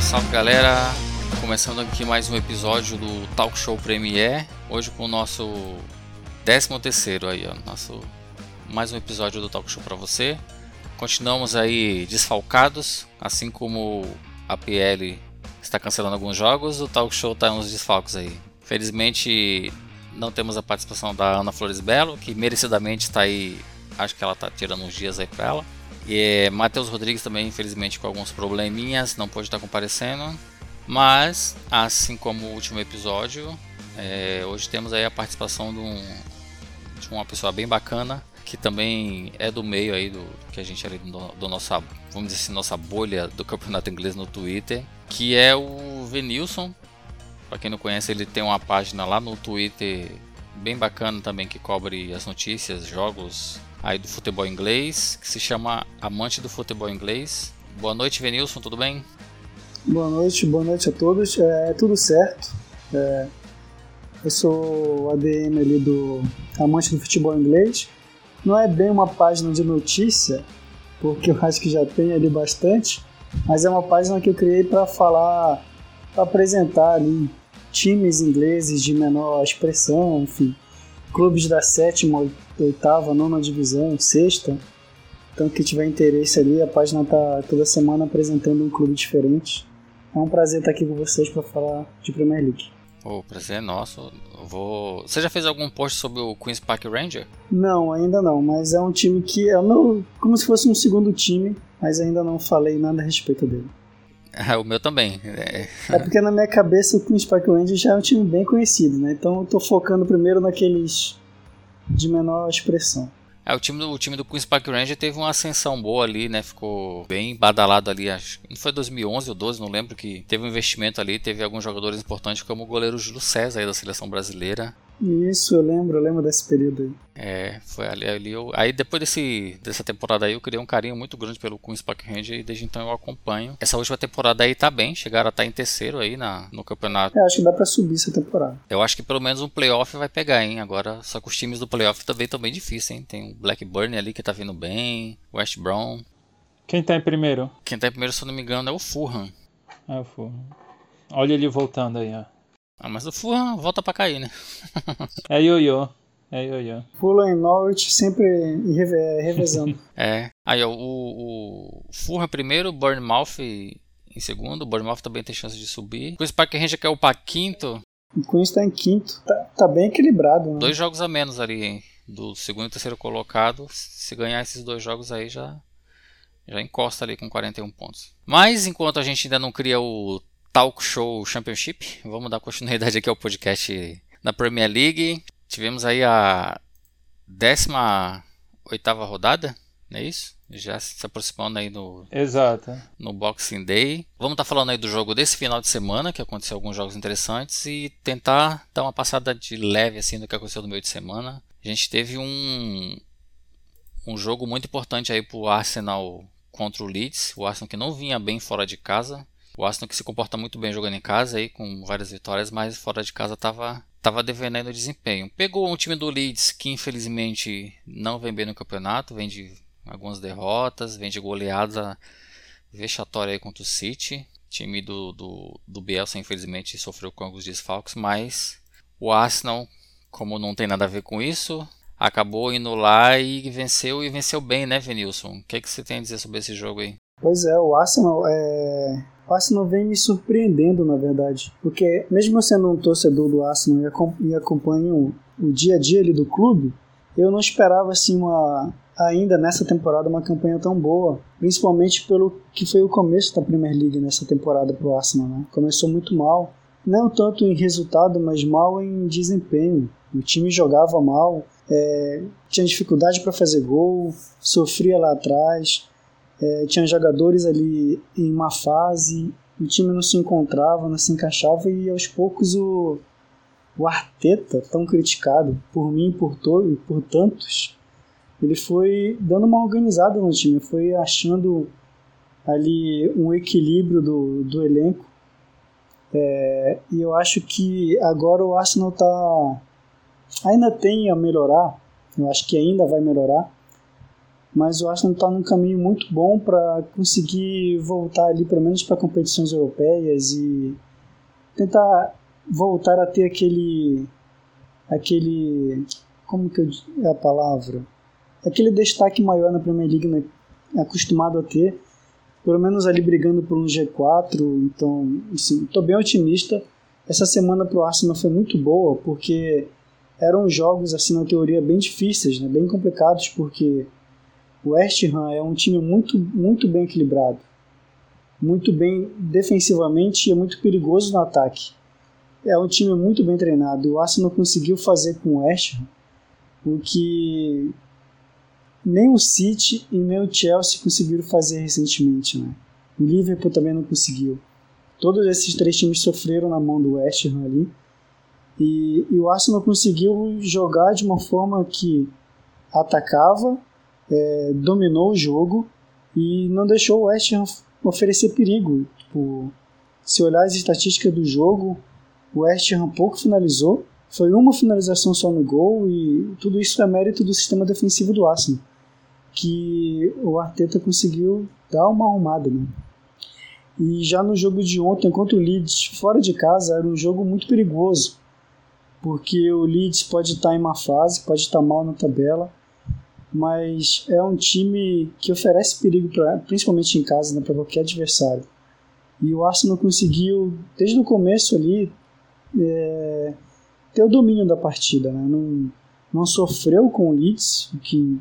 Salve galera, começando aqui mais um episódio do Talk Show Premier. Hoje com o nosso 13 terceiro aí, ó, nosso mais um episódio do Talk Show para você. Continuamos aí desfalcados, assim como a PL está cancelando alguns jogos, o Talk Show tá uns desfalques aí. Felizmente não temos a participação da Ana Flores Belo, que merecidamente está aí, acho que ela está tirando uns dias aí para ela. É, Matheus Rodrigues também, infelizmente, com alguns probleminhas, não pôde estar comparecendo. Mas, assim como o último episódio, é, hoje temos aí a participação de, um, de, uma pessoa bem bacana, que também é do meio aí do que a gente ali do, do nossa, vamos dizer assim, nossa bolha do campeonato inglês no Twitter, que é o Venilson. Para quem não conhece, ele tem uma página lá no Twitter bem bacana também que cobre as notícias, jogos aí do futebol inglês, que se chama Amante do Futebol Inglês. Boa noite, Venilson, tudo bem? Boa noite, boa noite a todos. É tudo certo. É, eu sou ADM ali do Amante do Futebol Inglês. Não é bem uma página de notícia, porque eu acho que já tem ali bastante, mas é uma página que eu criei para falar, para apresentar ali times ingleses de menor expressão, enfim, clubes da sétima, oitava, nona divisão, sexta. Então, quem tiver interesse ali, a página tá toda semana apresentando um clube diferente. É um prazer estar aqui com vocês para falar de Premier League. O prazer é nosso. vou... Você já fez algum post sobre o Queen's Park Ranger? Não, ainda não, mas é um time que é meu, como se fosse um segundo time, mas ainda não falei nada a respeito dele. É, o meu também. É... é... porque na minha cabeça o Queen's Park Rangers já é um time bem conhecido, né? Então eu tô focando primeiro naqueles de menor expressão. É, o time, do, o time do Queen's Park Ranger teve uma ascensão boa ali, né? Ficou bem badalado ali, acho que foi 2011 ou 12, não lembro que teve um investimento ali, teve alguns jogadores importantes como o goleiro Júlio César aí da seleção brasileira. Isso, eu lembro, eu lembro desse período aí. É, foi ali, ali eu, aí depois desse, dessa temporada aí eu criei um carinho muito grande pelo Queen's Park Ranger e desde então eu acompanho. Essa última temporada aí tá bem, chegaram a estar tá em terceiro aí na, no campeonato. É, acho que dá pra subir essa temporada. Eu acho que pelo menos um playoff vai pegar, hein, agora, só que os times do playoff também estão bem difíceis, hein, tem o Blackburn ali que tá vindo bem, West Brown. Quem tá em primeiro? Quem tá em primeiro, se eu não me engano, é o Fulham. É o Fulham. Olha ele voltando aí, ó. Ah, mas o Fulham volta pra cair, né? é ioiô. É ioiô. Fulham e Norwich sempre revezando. é. Aí, ó, o, o Fulham primeiro, Bournemouth em segundo. O Bournemouth também tem chance de subir. Queen's Park Ranger que é o pra quinto. O Queen's tá em quinto. Tá, tá bem equilibrado, né? Dois jogos a menos ali, hein? Do segundo e terceiro colocado. Se ganhar esses dois jogos aí, já já encosta ali com 41 pontos. Mas enquanto a gente ainda não cria o Talk Show Championship. Vamos dar continuidade aqui ao podcast da Premier League. Tivemos aí a 18 rodada, não é isso? Já se aproximando aí no, Exato. no Boxing Day. Vamos estar tá falando aí do jogo desse final de semana, que aconteceu alguns jogos interessantes, e tentar dar uma passada de leve assim do que aconteceu no meio de semana. A gente teve um, um jogo muito importante aí para o Arsenal contra o Leeds. O Arsenal que não vinha bem fora de casa, o Arsenal que se comporta muito bem jogando em casa aí, com várias vitórias, mas fora de casa estava tava devendo o desempenho. Pegou um time do Leeds que infelizmente não vem bem no campeonato, vem de algumas derrotas, vem de goleada vexatória aí contra o City. O time do, do, do Bielsa infelizmente sofreu com alguns desfalques, mas o Arsenal, como não tem nada a ver com isso, acabou indo lá e venceu e venceu bem, né, Venilson? O que, é que você tem a dizer sobre esse jogo aí? Pois é, o Arsenal é, o Arsenal vem me surpreendendo, na verdade. Porque, mesmo sendo um torcedor do Arsenal e acompanho o dia a dia ali do clube, eu não esperava, assim, uma, ainda nessa temporada, uma campanha tão boa. Principalmente pelo que foi o começo da Premier League nessa temporada para o Arsenal. Né? Começou muito mal. Não tanto em resultado, mas mal em desempenho. O time jogava mal, é, tinha dificuldade para fazer gol, sofria lá atrás é, tinha jogadores ali em uma fase, o time não se encontrava, não se encaixava e aos poucos o, o Arteta, tão criticado por mim por por tantos, ele foi dando uma organizada no time, foi achando ali um equilíbrio do, do elenco. É, e eu acho que agora o Arsenal está ainda tem a melhorar, eu acho que ainda vai melhorar, mas o Arsenal está num caminho muito bom para conseguir voltar ali, pelo menos para competições europeias e tentar voltar a ter aquele aquele como que é a palavra? Aquele destaque maior na Premier League né, acostumado a ter pelo menos ali brigando por um G4 então assim estou bem otimista. Essa semana para o Arsenal foi muito boa porque eram jogos assim na teoria bem difíceis né bem complicados porque o West Ham é um time muito muito bem equilibrado muito bem defensivamente e é muito perigoso no ataque é um time muito bem treinado. O Arsenal conseguiu fazer com o West Ham o que nem o City e nem o Chelsea conseguiram fazer recentemente. Né? O Liverpool também não conseguiu. Todos esses três times sofreram na mão do West Ham ali. E, e o Arsenal conseguiu jogar de uma forma que atacava, é, dominou o jogo e não deixou o West Ham oferecer perigo. Tipo, se olhar as estatísticas do jogo, o West Ham pouco finalizou, foi uma finalização só no gol e tudo isso é mérito do sistema defensivo do Arsenal, que o Arteta conseguiu dar uma arrumada, né? E já no jogo de ontem contra o Leeds, fora de casa, era um jogo muito perigoso, porque o Leeds pode estar em má fase, pode estar mal na tabela, mas é um time que oferece perigo, pra, principalmente em casa, né, para qualquer adversário. E o Arsenal conseguiu, desde o começo ali, é, ter o domínio da partida, né? não, não sofreu com o Leeds, o que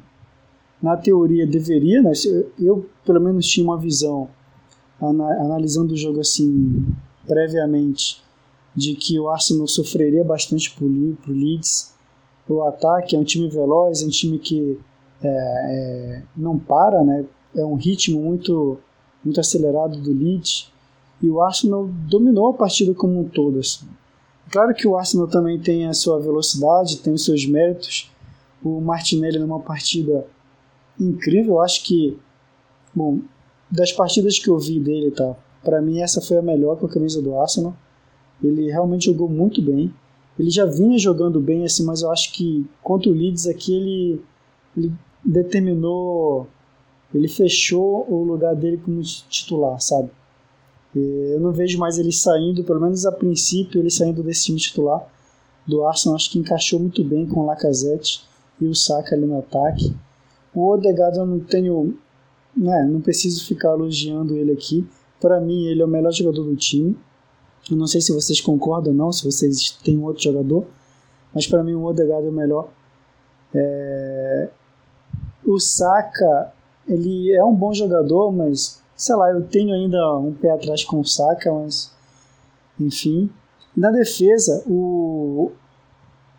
na teoria deveria, né? eu pelo menos tinha uma visão analisando o jogo assim previamente de que o Arsenal sofreria bastante por, por Leeds. O ataque é um time veloz, é um time que é, é, não para, né? é um ritmo muito, muito acelerado do Leeds. E o Arsenal dominou a partida como um todo. Assim. Claro que o Arsenal também tem a sua velocidade, tem os seus méritos. O Martinelli numa partida incrível, eu acho que, bom, das partidas que eu vi dele, tá? Para mim essa foi a melhor com a camisa do Arsenal. Ele realmente jogou muito bem. Ele já vinha jogando bem assim, mas eu acho que contra o Leeds aqui ele, ele determinou, ele fechou o lugar dele como titular, sabe? Eu não vejo mais ele saindo, pelo menos a princípio, ele saindo desse time titular do Arsenal. Acho que encaixou muito bem com o Lacazette e o Saka ali no ataque. O Odegaard eu não tenho, né, não preciso ficar elogiando ele aqui. Para mim, ele é o melhor jogador do time. Eu não sei se vocês concordam ou não, se vocês têm outro jogador, mas para mim o Odegaard é o melhor. É... O Saka, ele é um bom jogador, mas sei lá, eu tenho ainda um pé atrás com o Saka, mas enfim. Na defesa, o,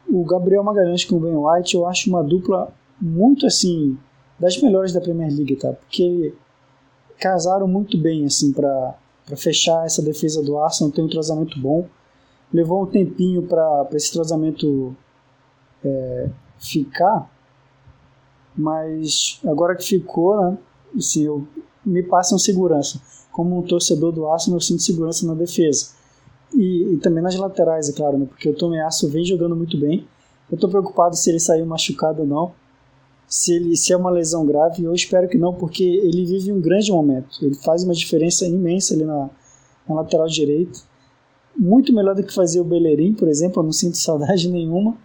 o Gabriel Magalhães com o Ben White, eu acho uma dupla muito assim, das melhores da Premier League, tá? Porque casaram muito bem assim para fechar essa defesa do Arsenal, tem um entrosamento bom. Levou um tempinho para esse entrosamento é, ficar, mas agora que ficou, né? Assim, eu me passam segurança. Como um torcedor do Arsenal, eu sinto segurança na defesa. E, e também nas laterais, é claro, né? porque o Tomiasso vem jogando muito bem. Eu estou preocupado se ele saiu machucado ou não. Se, ele, se é uma lesão grave, eu espero que não, porque ele vive um grande momento. Ele faz uma diferença imensa ali na, na lateral direita. Muito melhor do que fazer o Bellerin, por exemplo. Eu não sinto saudade nenhuma.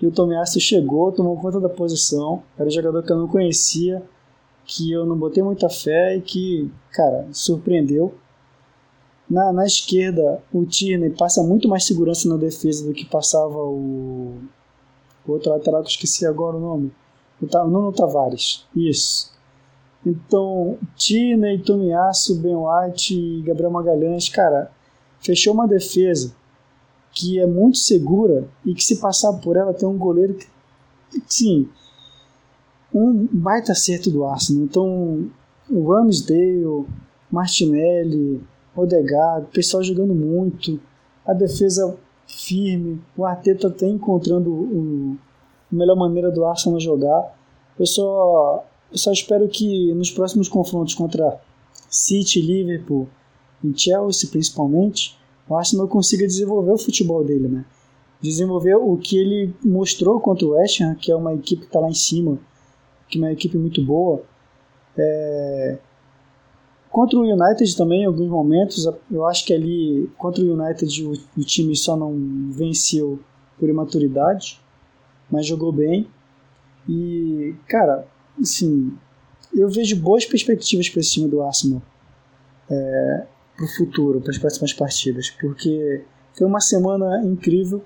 E o Tomiasso chegou, tomou conta da posição. Era um jogador que eu não conhecia que eu não botei muita fé e que, cara, surpreendeu. Na, na esquerda, o Tierney passa muito mais segurança na defesa do que passava o, o outro lateral que eu esqueci agora o nome. O, Nuno Tavares. Isso. Então, Tierney, Tomiasso, Ben White e Gabriel Magalhães, cara, fechou uma defesa que é muito segura e que se passar por ela tem um goleiro que, sim, um baita acerto do Arsenal. Então, o Ramsdale, Martinelli, Odegaard, o pessoal jogando muito, a defesa firme, o Arteta está encontrando o, a melhor maneira do Arsenal jogar. Eu só, eu só espero que nos próximos confrontos contra City, Liverpool e Chelsea, principalmente, o Arsenal consiga desenvolver o futebol dele, né? Desenvolver o que ele mostrou contra o West Ham, que é uma equipe que está lá em cima, que é uma equipe muito boa. É, contra o United também, em alguns momentos, eu acho que ali, contra o United, o, o time só não venceu por imaturidade, mas jogou bem. E, cara, assim, eu vejo boas perspectivas para esse time do Arsenal é, para o futuro, para as próximas partidas, porque foi uma semana incrível,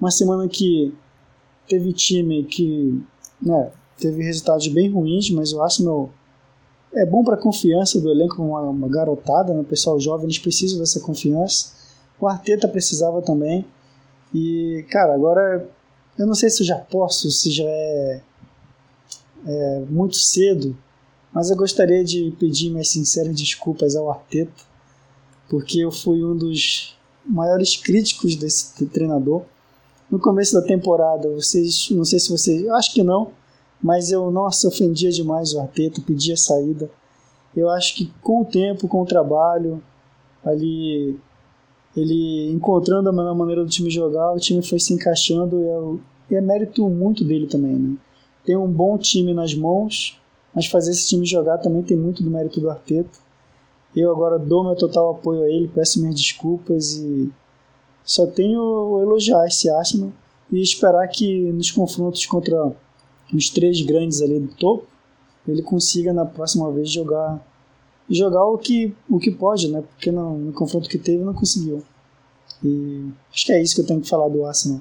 uma semana que teve time que né, teve resultados bem ruins, mas o Arsenal é bom para a confiança do elenco, uma, uma garotada, né? o pessoal jovem, eles precisam dessa confiança. O Arteta precisava também. E, cara, agora eu não sei se eu já posso, se já é, é muito cedo, mas eu gostaria de pedir minhas sinceras desculpas ao Arteta, porque eu fui um dos maiores críticos desse treinador. No começo da temporada, vocês, não sei se vocês, acho que não, mas eu, nossa, ofendia demais o Arteta, pedia saída. Eu acho que com o tempo, com o trabalho, ali ele encontrando a maneira do time jogar, o time foi se encaixando e é, é mérito muito dele também, né? Tem um bom time nas mãos, mas fazer esse time jogar também tem muito do mérito do Arteta. Eu agora dou meu total apoio a ele, peço minhas desculpas e só tenho elogiar esse Arsenal e esperar que nos confrontos contra os três grandes ali do topo, ele consiga na próxima vez jogar jogar o que, o que pode, né? Porque no, no confronto que teve não conseguiu. E acho que é isso que eu tenho que falar do Arsenal.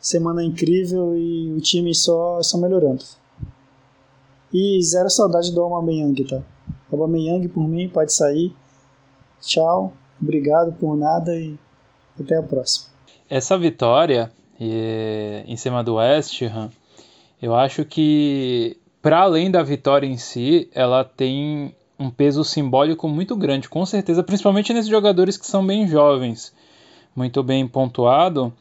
Semana incrível e o time só, só melhorando. E zero saudade do Aubameyang, tá? Aubameyang por mim pode sair. Tchau, obrigado por nada e até a próxima. Essa vitória em cima do West Ham eu acho que, para além da vitória em si, ela tem um peso simbólico muito grande, com certeza, principalmente nesses jogadores que são bem jovens, muito bem pontuado,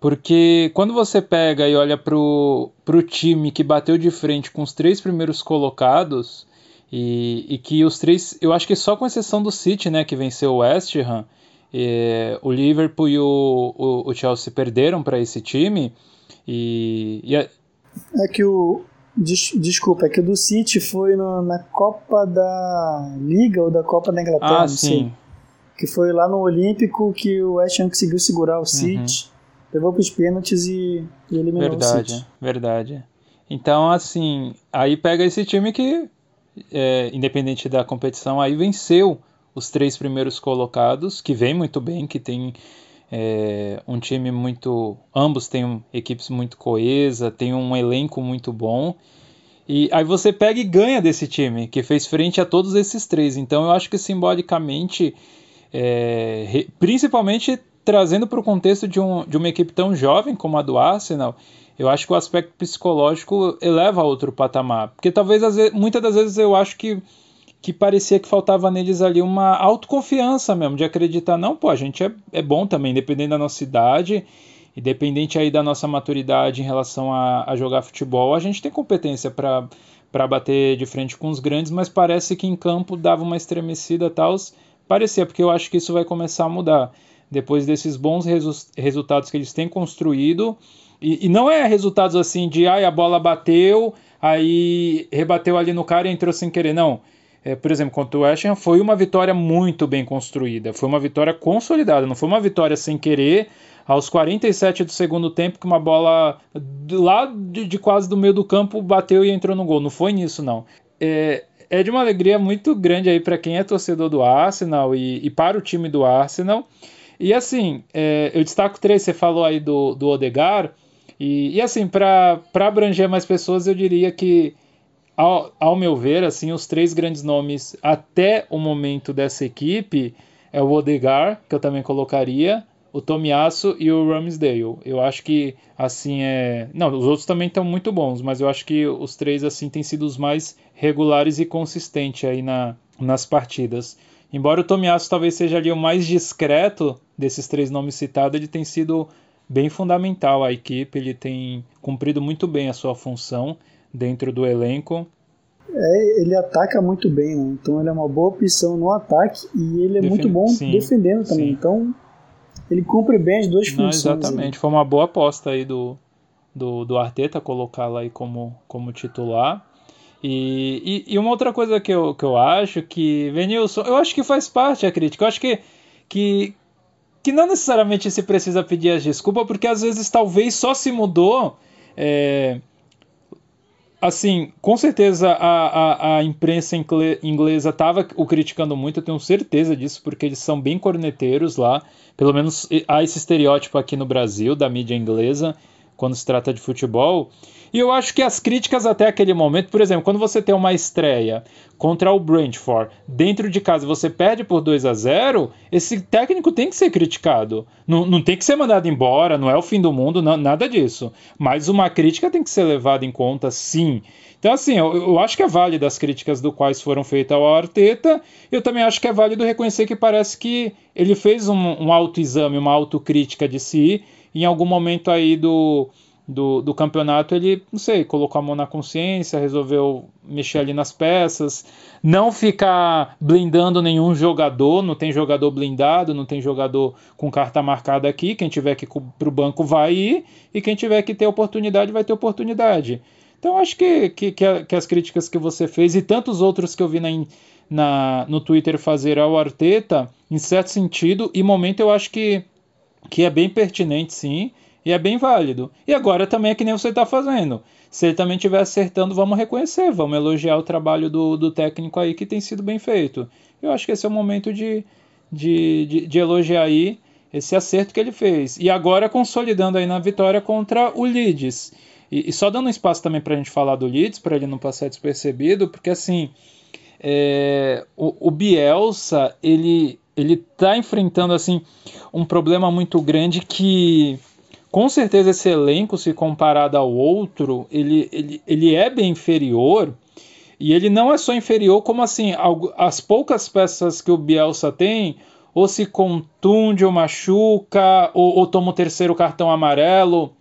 porque quando você pega e olha para o time que bateu de frente com os três primeiros colocados, e, e, que os três, eu acho que só com exceção do City, né, que venceu o West Ham, e, o Liverpool e o, o, o Chelsea perderam para esse time, e, e é que o. Des, desculpa, é que o do City foi no, na Copa da Liga ou da Copa da Inglaterra, ah, sim. Que foi lá no Olímpico que o West Ham conseguiu segurar o uhum. City, uhum. levou para os pênaltis e, e eliminou verdade, o City. Verdade, Então, assim, aí pega esse time que, é, independente da competição, aí venceu os três primeiros colocados, que vem muito bem, que tem é um time muito. Ambos têm equipes muito coesa, tem um elenco muito bom. E aí você pega e ganha desse time, que fez frente a todos esses três. Então eu acho que simbolicamente, é, principalmente trazendo para o contexto de, um, de uma equipe tão jovem como a do Arsenal, eu acho que o aspecto psicológico eleva a outro patamar. Porque talvez, muitas das vezes, eu acho que que parecia que faltava neles ali uma autoconfiança mesmo, de acreditar, não, pô, a gente é, é bom também, independente da nossa idade, independente aí da nossa maturidade em relação a, a jogar futebol, a gente tem competência para para bater de frente com os grandes, mas parece que em campo dava uma estremecida tal, parecia, porque eu acho que isso vai começar a mudar depois desses bons resu resultados que eles têm construído, e, e, não é resultados assim de, ai, a bola bateu, aí rebateu ali no cara e entrou sem querer, não, é, por exemplo, contra o West Ham, foi uma vitória muito bem construída, foi uma vitória consolidada, não foi uma vitória sem querer, aos 47 do segundo tempo, que uma bola lá de, de quase do meio do campo bateu e entrou no gol. Não foi nisso, não. É, é de uma alegria muito grande aí para quem é torcedor do Arsenal e, e, para o time do Arsenal. E assim, é, eu destaco três, você falou aí do, do Odegar, e, e assim, para abranger mais pessoas, eu diria que ao, ao meu ver, assim, os três grandes nomes até o momento dessa equipe é o Odegar, que eu também colocaria, o Tomiasso e o Ramsdale. Eu acho que assim é, não, os outros também estão muito bons, mas eu acho que os três assim têm sido os mais regulares e consistentes aí na, nas partidas. Embora o Tomiasso talvez seja ali o mais discreto desses três nomes citados, ele tem sido bem fundamental à equipe, ele tem cumprido muito bem a sua função dentro do elenco. É, ele ataca muito bem, né? então ele é uma boa opção no ataque e ele é muito bom sim, defendendo também. Sim. Então ele cumpre bem as duas Não, funções. Exatamente, foi uma boa aposta aí do, do, do Arteta colocá-lo aí como, como titular. E, e, e, uma outra coisa que eu, que eu acho que, Venilson, eu acho que faz parte a crítica. Eu acho que, que, que não necessariamente se precisa pedir as desculpas, porque às vezes talvez só se mudou. É, assim, com certeza a, a, a imprensa inglesa estava o criticando muito, eu tenho certeza disso, porque eles são bem corneteiros lá. Pelo menos há esse estereótipo aqui no Brasil da mídia inglesa quando se trata de futebol. E eu acho que as críticas até aquele momento, por exemplo, quando você tem uma estreia contra o Brentford dentro de casa você perde por 2 a 0 esse técnico tem que ser criticado. Não, não tem que ser mandado embora, não é o fim do mundo, não, nada disso. Mas uma crítica tem que ser levada em conta, sim. Então, assim, eu, eu acho que é válido as críticas do quais foram feitas ao Arteta. Eu também acho que é válido reconhecer que parece que ele fez um, um autoexame, uma autocrítica de si. Em algum momento aí do, do, do campeonato, ele, não sei, colocou a mão na consciência, resolveu mexer ali nas peças, não ficar blindando nenhum jogador, não tem jogador blindado, não tem jogador com carta marcada aqui, quem tiver que ir para o banco vai ir, e quem tiver que ter oportunidade vai ter oportunidade. Então acho que, que, que, as críticas que você fez e tantos outros que eu vi na, na, no Twitter fazer ao Arteta, em certo sentido e momento eu acho que, que é bem pertinente sim, e é bem válido. E agora também é que nem você está fazendo. Se ele também estiver acertando, vamos reconhecer, vamos elogiar o trabalho do, do técnico aí que tem sido bem feito. Eu acho que esse é o momento de, de, de, de elogiar aí esse acerto que ele fez. E agora consolidando aí na vitória contra o Leeds. E, e só dando espaço também para a gente falar do Leeds, para ele não passar despercebido, porque assim, é, o, o Bielsa, ele ele está enfrentando assim um problema muito grande que com certeza esse elenco, se comparado ao outro, ele, ele, ele é bem inferior. E ele não é só inferior, como assim, as poucas peças que o Bielsa tem, ou se contunde ou machuca, ou, ou toma o terceiro cartão amarelo,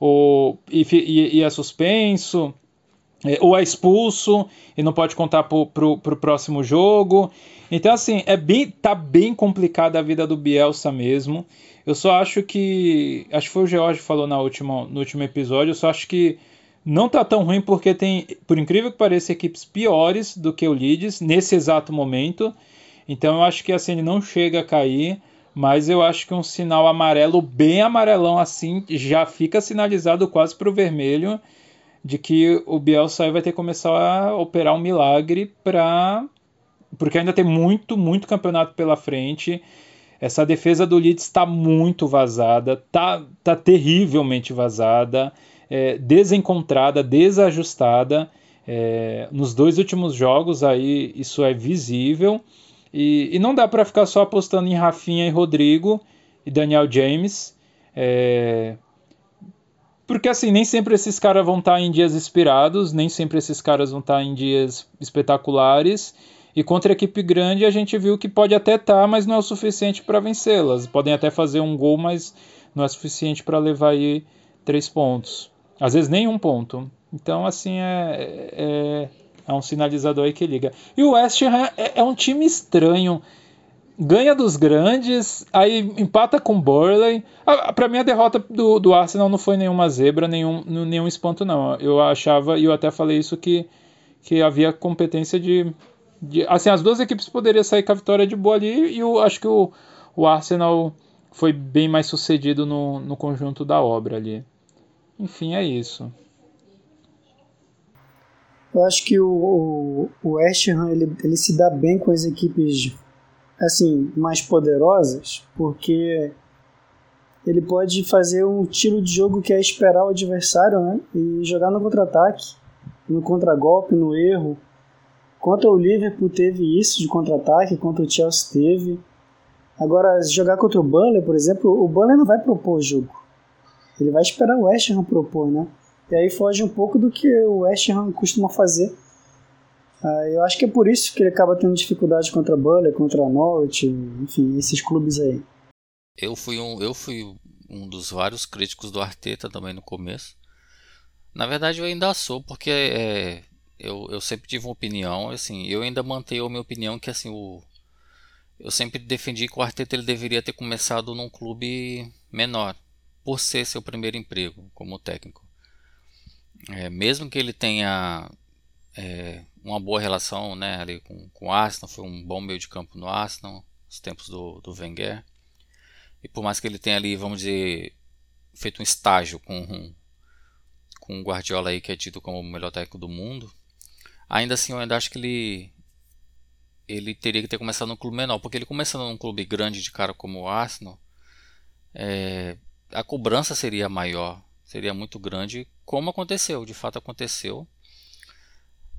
ou, e, e, e é suspenso, é, ou é expulso e não pode contar para o próximo jogo. Então, assim, é bem, tá bem complicada a vida do Bielsa mesmo. Eu só acho que. Acho que foi o George que falou na última, no último episódio. Eu só acho que não tá tão ruim porque tem, por incrível que pareça, equipes piores do que o Leeds nesse exato momento. Então eu acho que assim ele não chega a cair, mas eu acho que um sinal amarelo, bem amarelão assim, já fica sinalizado quase para o vermelho de que o Bielsa vai ter que começar a operar um milagre para porque ainda tem muito, muito campeonato pela frente. Essa defesa do Leeds está muito vazada, tá, tá terrivelmente vazada, é, desencontrada, desajustada. É, nos dois últimos jogos aí isso é visível e, e não dá para ficar só apostando em Rafinha e Rodrigo e Daniel James, é, porque assim nem sempre esses caras vão estar tá em dias inspirados, nem sempre esses caras vão estar tá em dias espetaculares e contra a equipe grande a gente viu que pode até estar, tá, mas não é o suficiente para vencê-las. Podem até fazer um gol, mas não é suficiente para levar aí três pontos. Às vezes nem um ponto. Então, assim, é, é, é um sinalizador aí que liga. E o West Ham é, é um time estranho ganha dos grandes, aí empata com Burley. Para mim, a derrota do, do Arsenal não foi nenhuma zebra, nenhum, nenhum espanto, não. Eu achava, e eu até falei isso, que, que havia competência de de, assim, as duas equipes poderiam sair com a vitória de boa ali e eu acho que o, o Arsenal foi bem mais sucedido no, no conjunto da obra ali. Enfim, é isso. Eu acho que o, o, o West Ham ele, ele se dá bem com as equipes assim mais poderosas, porque ele pode fazer um estilo de jogo que é esperar o adversário né, e jogar no contra-ataque, no contragolpe, no erro. Contra o Liverpool teve isso de contra-ataque, contra o Chelsea teve. Agora, jogar contra o Burnley, por exemplo, o Burnley não vai propor o jogo. Ele vai esperar o West Ham propor, né? E aí foge um pouco do que o West Ham costuma fazer. Ah, eu acho que é por isso que ele acaba tendo dificuldade contra o Burnley, contra a Norwich, enfim, esses clubes aí. Eu fui um, eu fui um dos vários críticos do Arteta também no começo. Na verdade, eu ainda sou, porque é, eu, eu sempre tive uma opinião, assim, eu ainda mantenho a minha opinião que assim o eu sempre defendi que o Arteta ele deveria ter começado num clube menor, por ser seu primeiro emprego como técnico. É, mesmo que ele tenha é, uma boa relação né, ali com, com o Arsenal, foi um bom meio de campo no Arsenal, nos tempos do, do Wenger. E por mais que ele tenha ali, vamos dizer, feito um estágio com, com o Guardiola aí, que é tido como o melhor técnico do mundo, ainda assim eu ainda acho que ele ele teria que ter começado num clube menor, porque ele começando num clube grande de cara como o Arsenal, é, a cobrança seria maior, seria muito grande, como aconteceu, de fato aconteceu.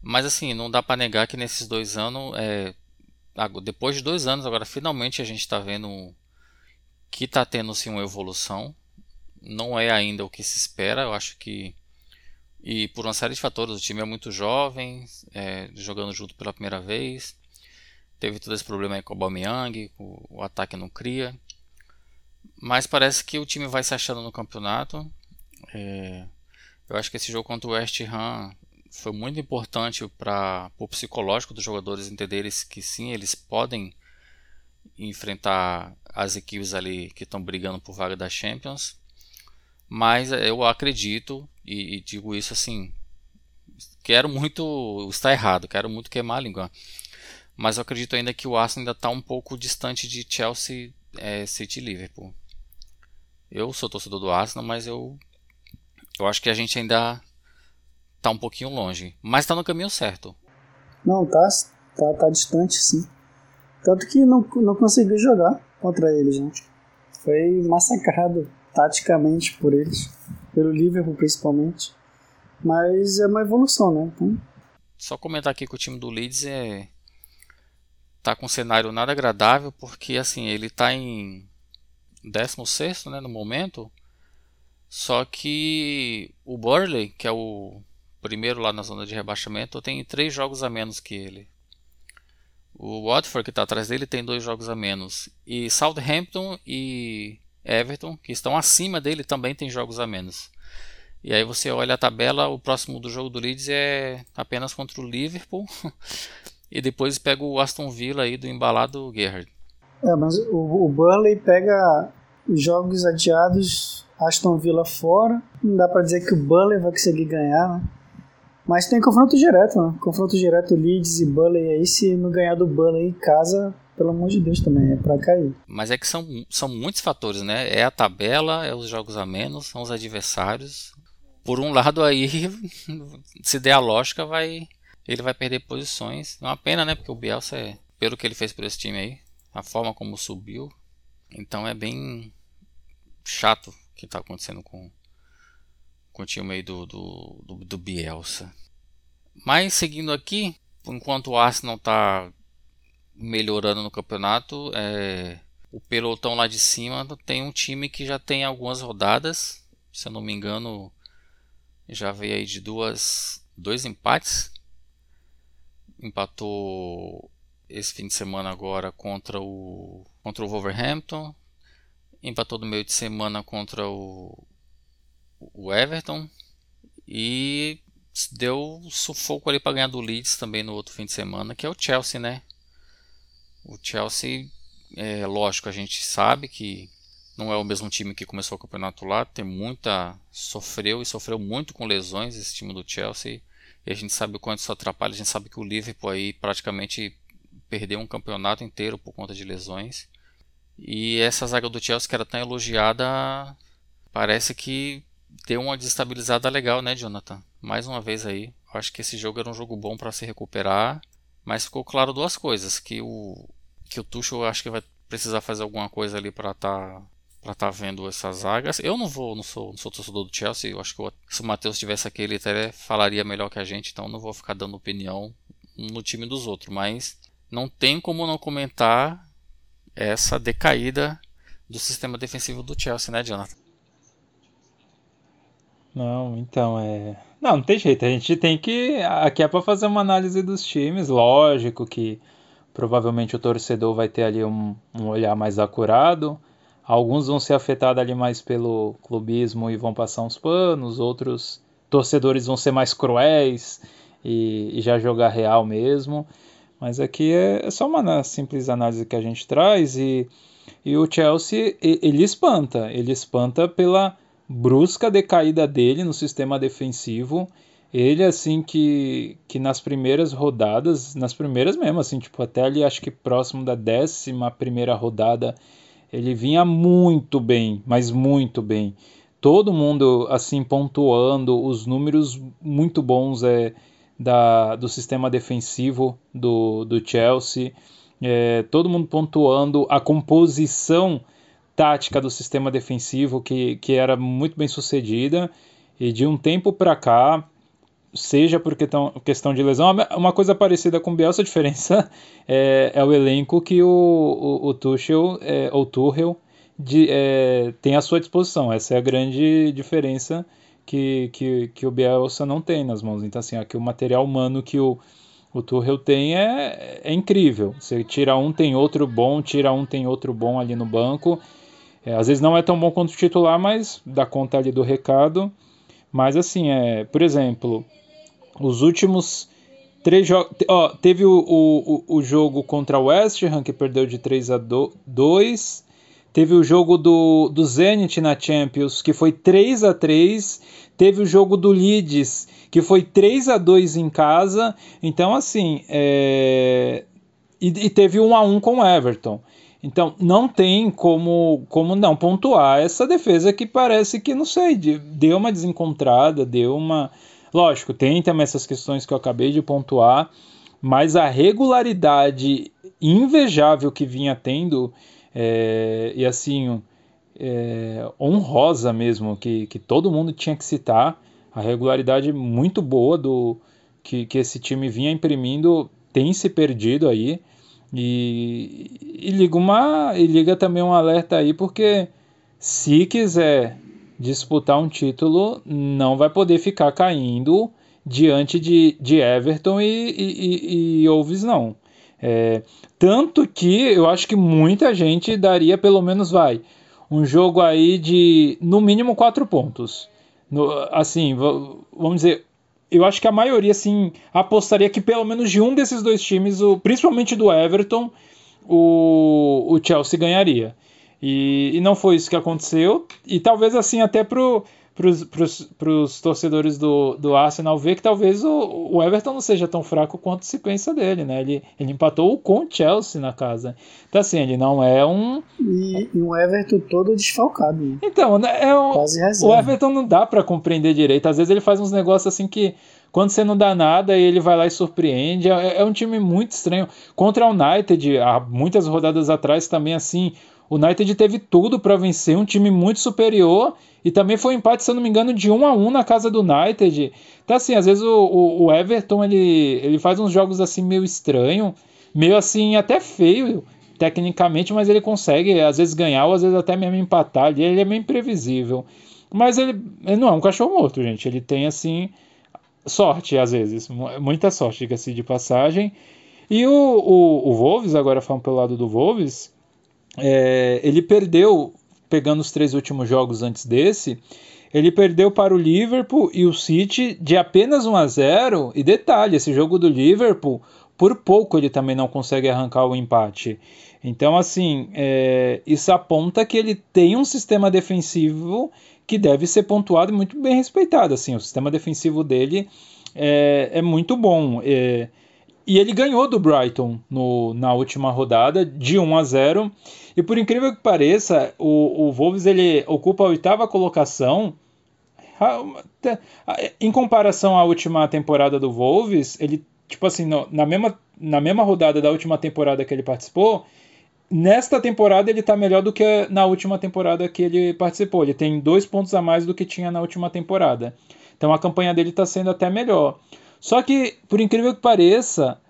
Mas assim, não dá para negar que nesses dois anos, é, depois de dois anos, agora finalmente a gente está vendo que está tendo sim uma evolução. Não é ainda o que se espera, eu acho que e por uma série de fatores, o time é muito jovem, é, jogando junto pela primeira vez. Teve todo esse problema aí com o Aubameyang, o, o ataque não cria. Mas parece que o time vai se achando no campeonato. É, eu acho que esse jogo contra o West Ham foi muito importante para o psicológico dos jogadores entenderem que sim, eles podem enfrentar as equipes ali que estão brigando por vaga da Champions. Mas eu acredito, e, e digo isso assim, quero muito estar errado, quero muito queimar a língua. Mas eu acredito ainda que o Arsenal ainda está um pouco distante de Chelsea, é, City e Liverpool. Eu sou torcedor do Arsenal, mas eu, eu acho que a gente ainda está um pouquinho longe. Mas está no caminho certo. Não, tá, tá, tá distante sim. Tanto que não, não conseguiu jogar contra eles, né? Foi massacrado taticamente por eles, pelo Liverpool principalmente. Mas é uma evolução, né? Então... Só comentar aqui que o time do Leeds é tá com um cenário nada agradável, porque assim, ele tá em 16 né, no momento. Só que o Burley, que é o primeiro lá na zona de rebaixamento, tem três jogos a menos que ele. O Watford, que está atrás dele, tem dois jogos a menos. E Southampton e Everton, que estão acima dele, também tem jogos a menos. E aí você olha a tabela, o próximo do jogo do Leeds é apenas contra o Liverpool. e depois pega o Aston Villa aí do embalado Gerrard. É, mas o, o Burnley pega jogos adiados, Aston Villa fora. Não dá para dizer que o Burnley vai conseguir ganhar, né? Mas tem confronto direto, né? Confronto direto Leeds e Burnley aí, se não ganhar do Burnley em casa, pelo amor de Deus também, é para cair. Mas é que são, são muitos fatores, né? É a tabela, é os jogos a menos, são os adversários. Por um lado aí, se der a lógica, vai ele vai perder posições. É uma pena, né? Porque o Bielsa, é, pelo que ele fez por esse time aí, a forma como subiu, então é bem chato o que está acontecendo com, com o time aí do, do, do, do Bielsa. Mas seguindo aqui, enquanto o Arsenal está melhorando no campeonato. É, o pelotão lá de cima tem um time que já tem algumas rodadas, se eu não me engano, já veio aí de duas, dois empates. Empatou esse fim de semana agora contra o contra o Wolverhampton, empatou no meio de semana contra o, o Everton e deu sufoco ali para ganhar do Leeds também no outro fim de semana, que é o Chelsea, né? O Chelsea, é lógico, a gente sabe que não é o mesmo time que começou o campeonato lá, tem muita sofreu e sofreu muito com lesões esse time do Chelsea. E a gente sabe o quanto isso atrapalha, a gente sabe que o Liverpool aí praticamente perdeu um campeonato inteiro por conta de lesões. E essa zaga do Chelsea que era tão elogiada, parece que deu uma desestabilizada legal, né, Jonathan? Mais uma vez aí, acho que esse jogo era um jogo bom para se recuperar, mas ficou claro duas coisas, que o que o Tuchel acho que vai precisar fazer alguma coisa ali para estar tá, para tá vendo essas zagas. Eu não vou, não sou, não sou torcedor do Chelsea. Eu acho que se o Matheus estivesse aqui, ele até falaria melhor que a gente. Então não vou ficar dando opinião no time dos outros. Mas não tem como não comentar essa decaída do sistema defensivo do Chelsea, né, Jonathan? Não, então é. Não, não tem jeito. A gente tem que. Aqui é para fazer uma análise dos times. Lógico que provavelmente o torcedor vai ter ali um, um olhar mais acurado. Alguns vão ser afetados ali mais pelo clubismo e vão passar uns panos, outros torcedores vão ser mais cruéis e, e já jogar real mesmo. Mas aqui é, é, só uma simples análise que a gente traz e, e o Chelsea ele espanta, ele espanta pela brusca decaída dele no sistema defensivo Ele, assim, que, que nas primeiras rodadas, nas primeiras mesmo, assim, tipo, até ali acho que próximo da décima primeira rodada, ele vinha muito bem, mas muito bem. Todo mundo, assim, pontuando, os números muito bons é, da, do sistema defensivo do, do Chelsea, é, todo mundo pontuando a composição tática do sistema defensivo, que, que era muito bem sucedida, e de um tempo para cá, seja por questão de lesão, uma coisa parecida com o Bielsa, a diferença é, é o elenco que o, o, o Tuchel, é, ou Tuchel de, é, tem à sua disposição. Essa é a grande diferença que, que, que o Bielsa não tem nas mãos. Então, assim, aqui o material humano que o, o Tuchel tem é, é incrível. Você tira um, tem outro bom, tira um, tem outro bom ali no banco. É, às vezes não é tão bom quanto o titular, mas dá conta ali do recado. Mas assim, é, por exemplo, os últimos três jogos. Teve o, o, o jogo contra o West Ham, que perdeu de 3 a 2. Teve o jogo do, do Zenit na Champions, que foi 3 a 3 Teve o jogo do Leeds, que foi 3 a 2 em casa. Então, assim, é... e, e, teve 1 a 1 com o Everton. Então, não tem como, como não pontuar essa defesa que parece que, não sei, deu uma desencontrada, deu uma. Lógico, tem também essas questões que eu acabei de pontuar, mas a regularidade invejável que vinha tendo é, e assim é, honrosa mesmo, que, que todo mundo tinha que citar, a regularidade muito boa do que, que esse time vinha imprimindo tem se perdido aí. E, e, liga uma, e liga também um alerta aí, porque se quiser disputar um título, não vai poder ficar caindo diante de, de Everton e, e, e Wolves, não. É, tanto que eu acho que muita gente daria pelo menos vai um jogo aí de no mínimo quatro pontos. No, assim, vamos dizer, eu acho que a maioria assim apostaria que pelo menos de um desses dois times, o, principalmente do Everton, o, o Chelsea ganharia. E, e, não foi isso que aconteceu. E talvez assim até pro para os torcedores do, do Arsenal ver que talvez o, o, Everton não seja tão fraco quanto se pensa dele, né? Ele, ele empatou com o Chelsea na casa. Então, assim, ele não é um. E, e um Everton todo desfalcado. Né? Então, né, é um, o Everton não dá para compreender direito. Às vezes ele faz uns negócios assim que. Quando você não dá nada, ele vai lá e surpreende. É, é um time muito estranho. Contra o United, há muitas rodadas atrás também, assim, o United teve tudo para vencer, um time muito superior e também foi um empate, se eu não me engano, de 1 a 1 na casa do United. Então, assim, às vezes o, o, o Everton ele, ele faz uns jogos assim meio estranho, meio assim até feio tecnicamente, mas ele consegue às vezes ganhar ou às vezes até mesmo empatar ali. Ele é meio imprevisível. Mas ele, ele não é um cachorro morto, gente. Ele tem assim sorte às vezes, muita sorte, diga-se de passagem. E o, o, o Wolves, agora falando pelo lado do Wolves, é, ele perdeu, pegando os três últimos jogos antes desse, ele perdeu para o Liverpool e o City de apenas 1 a 0. E detalhe, esse jogo do Liverpool, por pouco ele também não consegue arrancar o empate. Então, assim, é, isso aponta que ele tem um sistema defensivo que deve ser pontuado e muito bem respeitado. Assim, o sistema defensivo dele é, é muito bom. É, e ele ganhou do Brighton no, na última rodada de 1 a 0. E por incrível que pareça, o, o Wolves ele ocupa a oitava colocação. Em comparação à última temporada do Wolves, ele, tipo assim, na mesma, na mesma rodada da última temporada que ele participou, nesta temporada ele está melhor do que na última temporada que ele participou. Ele tem dois pontos a mais do que tinha na última temporada. Então a campanha dele está sendo até melhor. Só que, por incrível que pareça,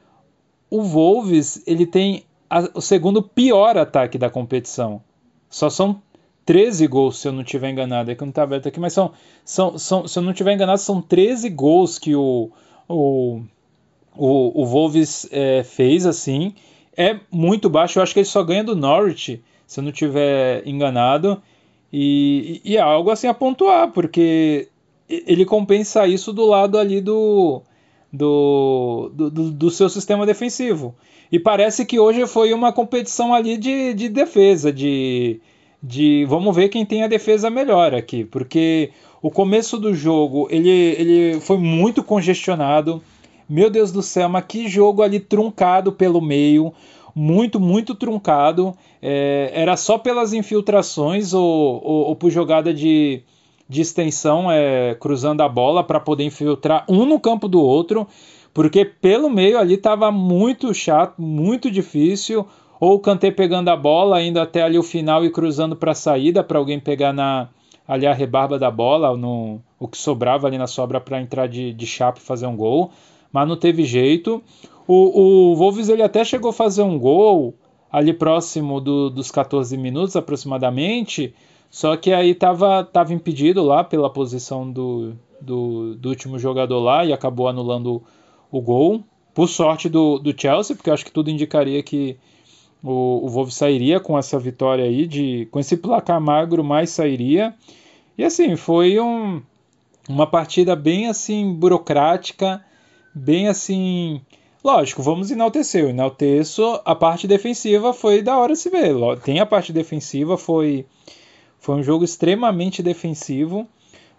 o Wolves ele tem a, o segundo pior ataque da competição. Só são 13 gols, se eu não estiver enganado. É que não está aberto aqui, mas são, são, são, se eu não estiver enganado, são 13 gols que o, o, o, o Wolves é, fez assim. É muito baixo. Eu acho que ele só ganha do Norwich, se eu não estiver enganado. E, e é algo assim a pontuar, porque ele compensa isso do lado ali do, do, do, seu sistema defensivo. E parece que hoje foi uma competição ali de, de defesa, de, de vamos ver quem tem a defesa melhor aqui, porque O começo do jogo, ele, ele foi muito congestionado. Meu Deus do céu, mas que jogo ali truncado pelo meio. Muito, muito truncado. É, era só pelas infiltrações ou, ou, ou por jogada de, de extensão, é, cruzando a bola para poder infiltrar um no campo do outro. Porque pelo meio ali estava muito chato, muito difícil. Ou o Kanté pegando a bola, indo até ali o final e cruzando para a saída para alguém pegar na, ali a rebarba da bola, no, o que sobrava ali na sobra para entrar de, de chapa e fazer um gol, mas não teve jeito. O, o Wolves ele até chegou a fazer um gol ali próximo do, dos 14 minutos aproximadamente, só que aí estava tava impedido lá pela posição do, do, do, último jogador lá e acabou anulando o gol. Por sorte do, do Chelsea, porque acho que tudo indicaria que o, o Wolves sairia com essa vitória aí, de, com esse placar magro, mais sairia. E assim, foi um, uma partida bem assim burocrática, bem assim. Lógico, vamos enaltecer. Eu enalteço a parte defensiva foi da hora se ver. Tem a parte defensiva, foi, foi um jogo extremamente defensivo,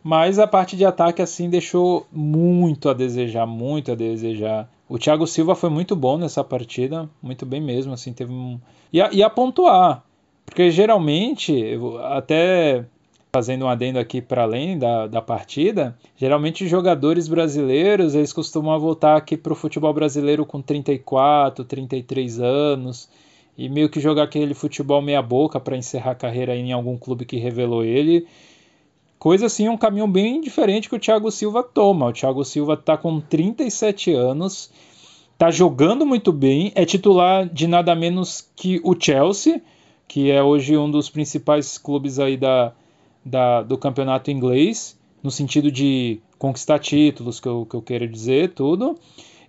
mas a parte de ataque assim deixou muito a desejar, muito a desejar. O Thiago Silva foi muito bom nessa partida, muito bem mesmo, assim, teve um... E a, e a pontuar, porque geralmente, até fazendo um adendo aqui para além da, da partida, geralmente jogadores brasileiros eles costumam voltar aqui para o futebol brasileiro com 34, 33 anos e meio que jogar aquele futebol meia boca para encerrar a carreira em algum clube que revelou ele. Coisa assim, um caminho bem diferente que o Thiago Silva toma. O Thiago Silva está com 37 anos, está jogando muito bem, é titular de nada menos que o Chelsea, que é hoje um dos principais clubes aí da, da, do campeonato inglês, no sentido de conquistar títulos, que eu, que eu quero dizer, tudo.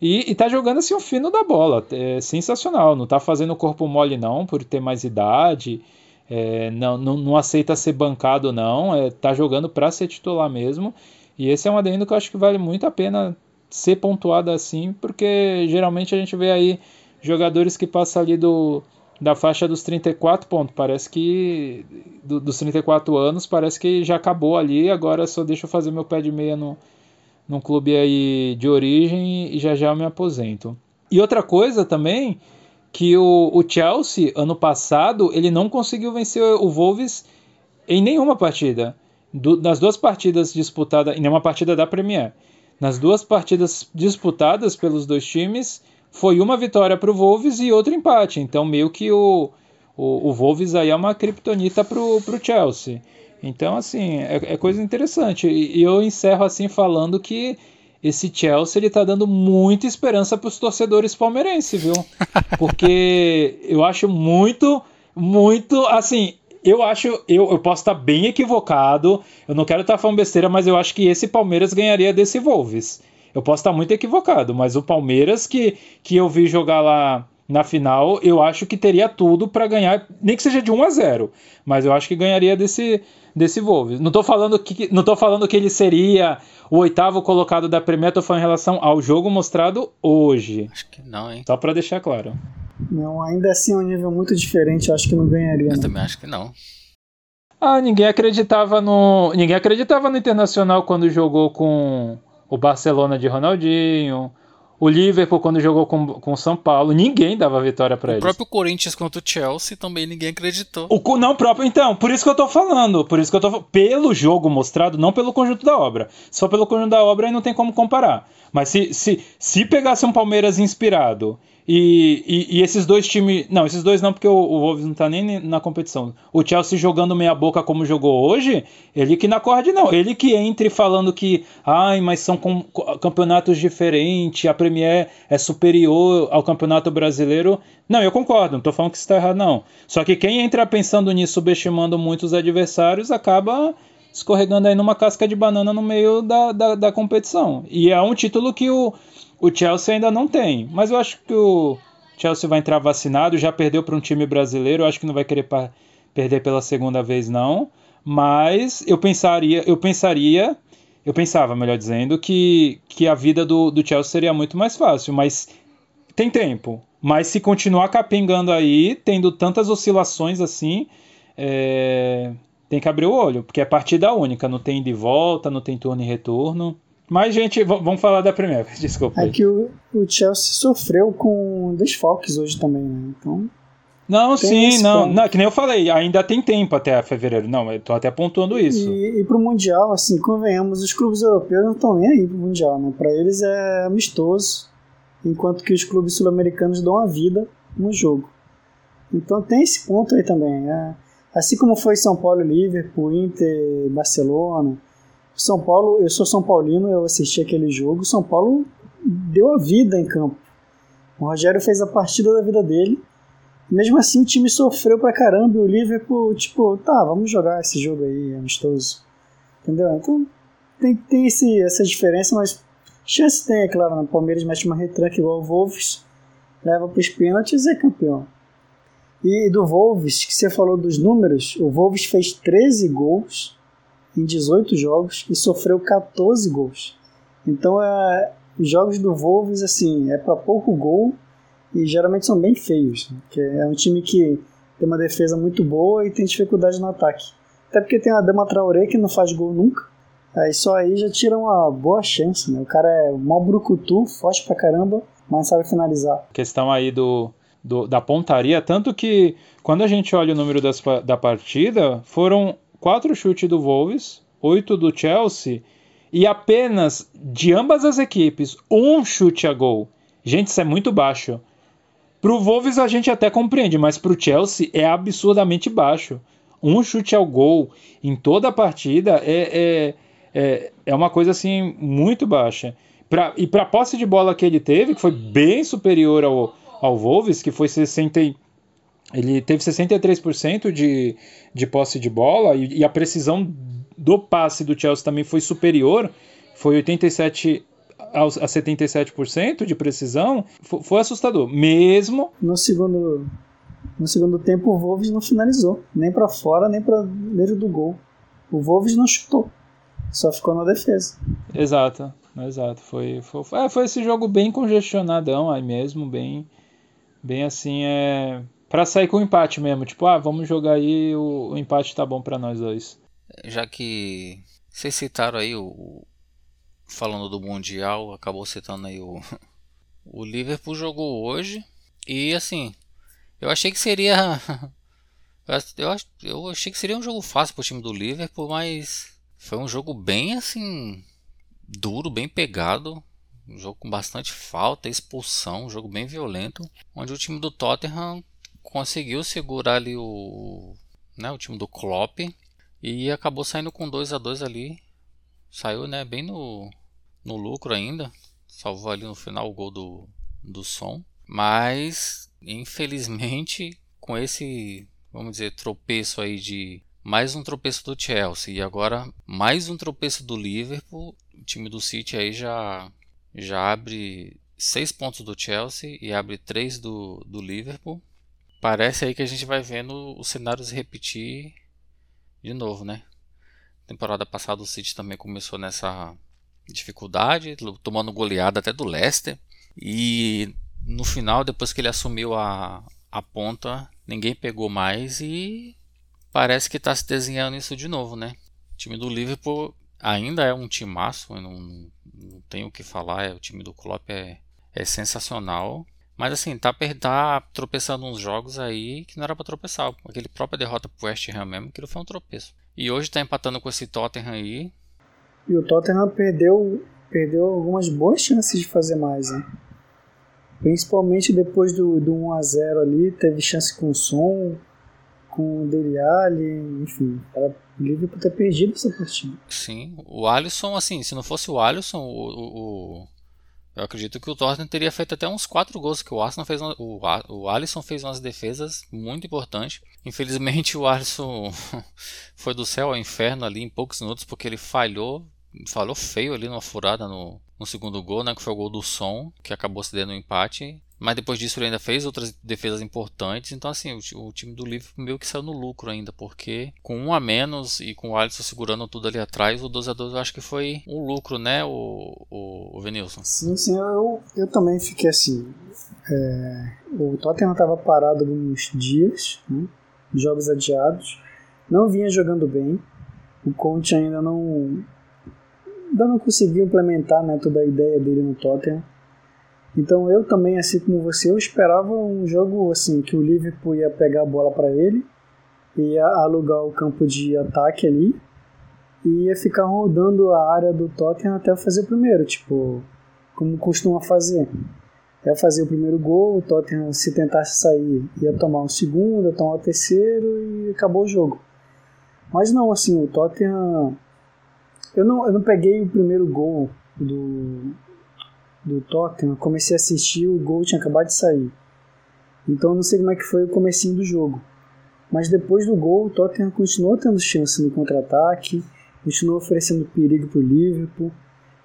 E, está jogando assim o fino da bola. É sensacional. Não está fazendo o corpo mole, não, por ter mais idade. É, não, não, não, aceita ser bancado, não. É, tá jogando para ser titular mesmo. E esse é um adendo que eu acho que vale muito a pena ser pontuado assim, porque geralmente a gente vê aí jogadores que passam ali do, da faixa dos 34 pontos. Parece que do, dos 34 anos, parece que já acabou ali. Agora só deixa eu fazer meu pé de meia no, num clube aí de origem e já já eu me aposento. E outra coisa também, que o, o Chelsea, ano passado, ele não conseguiu vencer o Wolves em nenhuma partida. Do, nas duas partidas disputadas, em nenhuma partida da Premier. Nas duas partidas disputadas pelos dois times, foi uma vitória para o Wolves e outro empate. Então, meio que o, o, o Wolves aí é uma criptonita para o Chelsea. Então, assim, é, é coisa interessante. E, e, eu encerro assim falando que esse Chelsea ele tá dando muita esperança para os torcedores palmeirenses, viu? Porque eu acho muito, muito, assim, eu acho, eu, eu posso estar bem equivocado, eu não quero estar falando besteira, mas eu acho que esse Palmeiras ganharia desse Wolves. Eu posso estar muito equivocado, mas o Palmeiras que, que eu vi jogar lá na final, eu acho que teria tudo para ganhar, nem que seja de 1 a 0, mas eu acho que ganharia desse desse Wolves. Não estou falando que não tô falando que ele seria o oitavo colocado da Premier, tô falando em relação ao jogo mostrado hoje. Acho que não, hein? Só para deixar claro. Não, ainda assim é um nível muito diferente, eu acho que não ganharia. Eu não. também acho que não. Ah, ninguém acreditava no, ninguém acreditava no Internacional quando jogou com o Barcelona de Ronaldinho, o Liverpool quando jogou com, com o São Paulo, ninguém dava vitória para eles. O próprio Corinthians contra o Chelsea também ninguém acreditou. O não próprio, então, por isso que eu tô falando, por isso que eu tô pelo jogo mostrado, não pelo conjunto da obra. Só pelo conjunto da obra aí não tem como comparar. Mas se se, se pegasse um Palmeiras inspirado e, e, e, esses dois times. Não, esses dois não, porque o, o Wolves não tá nem na competição. O Chelsea jogando meia boca como jogou hoje, ele que não acorde, não. Ele que entre falando que. Ai, mas são com, campeonatos diferentes, a Premier é superior ao campeonato brasileiro. Não, eu concordo, não tô falando que isso tá errado, não. Só que quem entra pensando nisso, subestimando muito os adversários, acaba escorregando aí numa casca de banana no meio da, da, da competição. E é um título que o o Chelsea ainda não tem, mas eu acho que o Chelsea vai entrar vacinado, já perdeu para um time brasileiro, eu acho que não vai querer perder pela segunda vez não, mas eu pensaria, eu pensaria, eu pensava, melhor dizendo, que, que a vida do, do Chelsea seria muito mais fácil, mas tem tempo. Mas se continuar capengando aí, tendo tantas oscilações assim, é, tem que abrir o olho, porque é partida única, não tem de volta, não tem turno e retorno. Mas, gente, vamos falar da primeira, desculpa. É que o, o Chelsea sofreu com desfalques hoje também, né? Então. Não, sim, não, não, que nem eu falei, ainda tem tempo até fevereiro. Não, eu tô até pontuando isso. E, e pro Mundial, assim, convenhamos, os clubes europeus não estão nem aí pro Mundial, né? Pra eles é amistoso, enquanto que os clubes sul-americanos dão a vida no jogo. Então tem esse ponto aí também. É, assim como foi São Paulo, Liverpool, Inter, Barcelona. São Paulo, eu sou São Paulino, eu assisti aquele jogo. São Paulo deu a vida em campo. O Rogério fez a partida da vida dele mesmo assim, o time sofreu pra caramba e o Liverpool, tipo, tá, vamos jogar esse jogo aí, amistoso. Entendeu? Então, tem, tem esse, essa diferença, mas chance tem, é claro. Né? O Palmeiras mete uma retranca igual o Wolves, leva pros pênaltis e é campeão. E do Wolves, que você falou dos números, o Wolves fez 13 gols em 18 jogos e sofreu 14 gols. Então, é, os jogos do Wolves, assim, é para pouco gol e geralmente são bem feios, né? que é um time que tem uma defesa muito boa e tem dificuldade no ataque. Até porque tem a Dama Traoré que não faz gol nunca. Aí só aí já tira uma boa chance, né? O cara é mó brucutu, forte pra caramba, mas sabe finalizar. Questão aí do, do, da pontaria, tanto que quando a gente olha o número das, da partida, foram quatro chutes do Wolves, oito do Chelsea e apenas de ambas as equipes um chute a gol. Gente, isso é muito baixo. Pro Wolves a gente até compreende, mas pro Chelsea é absurdamente baixo. Um chute ao gol em toda a partida é, é, é, é uma coisa assim muito baixa. Pra, e para a posse de bola que ele teve, que foi bem superior ao, ao Wolves, que foi 60, ele teve 63% de, de posse de bola e, e, a precisão do passe do Chelsea também foi superior, foi 87 aos, a 77% de precisão foi, foi assustador. Mesmo. No segundo, no segundo tempo, o Wolves não finalizou. Nem para fora, nem para dentro do gol. O Wolves não chutou. Só ficou na defesa. Exato. Exato. Foi, foi, é, foi esse jogo bem congestionadão aí mesmo. Bem, bem assim. É, para sair com o empate mesmo. Tipo, ah, vamos jogar aí. O, o empate tá bom para nós dois. Já que vocês citaram aí o, falando do Mundial, acabou citando aí o, o Liverpool jogou hoje. E assim, eu achei que seria. Eu, eu achei que seria um jogo fácil para o time do Liverpool, mas foi um jogo bem assim. duro, bem pegado. Um jogo com bastante falta, expulsão, um jogo bem violento. Onde o time do Tottenham conseguiu segurar ali o. Né, o time do Klopp. E acabou saindo com 2 a 2 ali. Saiu né, bem no, no lucro ainda. Salvou ali no final o gol do, do som. Mas, infelizmente, com esse, vamos dizer, tropeço aí de mais um tropeço do Chelsea e agora mais um tropeço do Liverpool, o time do City aí já, já abre 6 pontos do Chelsea e abre 3 do, do Liverpool. Parece aí que a gente vai vendo o cenário se repetir de novo, né? Temporada passada o City também começou nessa dificuldade, tomando goleada até do Leicester. E no final, depois que ele assumiu a, a ponta, ninguém pegou mais e parece que está se desenhando isso de novo, né? O time do Liverpool ainda é um timaço, não, não tenho o que falar, é, o time do Klopp é, é sensacional. Mas assim, tá, tá tropeçando uns jogos aí que não era para tropeçar. Aquele própria derrota pro West Ham mesmo, que foi um tropeço. E hoje tá empatando com esse Tottenham aí, e o Tottenham perdeu, perdeu algumas boas chances de fazer mais, né? Principalmente depois do, do 1 a 0 ali, teve chance com o Som, com o Dele Alli, enfim, era livre por ter perdido essa partida. Sim, o Alisson, assim, se não fosse o Alisson, o, o, eu acredito que o Tottenham teria feito até uns 4 gols, que o Arsenal fez o, o Alisson fez umas defesas muito importantes. Infelizmente o Alisson foi do céu ao inferno ali em poucos minutos porque ele falhou falou feio ali numa furada no, no segundo gol, né? Que foi o gol do som, que acabou se dando um empate. Mas depois disso ele ainda fez outras defesas importantes. Então, assim, o, o, time do Liverpool meio que saiu no lucro ainda, porque com um a menos e com o Alisson segurando tudo ali atrás, o 2 a 2 eu acho que foi um lucro, né, o, o, o Venilson? Sim, sim, eu, eu também fiquei assim. É, o Tottenham estava parado alguns dias, né, jogos adiados. não vinha jogando bem. O Conte ainda não ainda não conseguiu implementar né, toda a ideia dele no Tottenham. Então eu também, assim como você, eu esperava um jogo assim que o Liverpool ia pegar a bola para ele, ia alugar o campo de ataque ali e ia ficar rodando a área do Tottenham até fazer o primeiro, tipo, como costuma fazer. Ia fazer o primeiro gol, o Tottenham se tentasse sair ia tomar um segundo, ia tomar o terceiro e acabou o jogo. Mas não, assim, o Tottenham. Eu não, eu não peguei o primeiro gol do, do Tottenham, comecei a assistir, o gol tinha acabado de sair. Então não sei como é que foi o comecinho do jogo. Mas depois do gol, o Tottenham continuou tendo chance no contra-ataque, continuou oferecendo perigo para o Liverpool.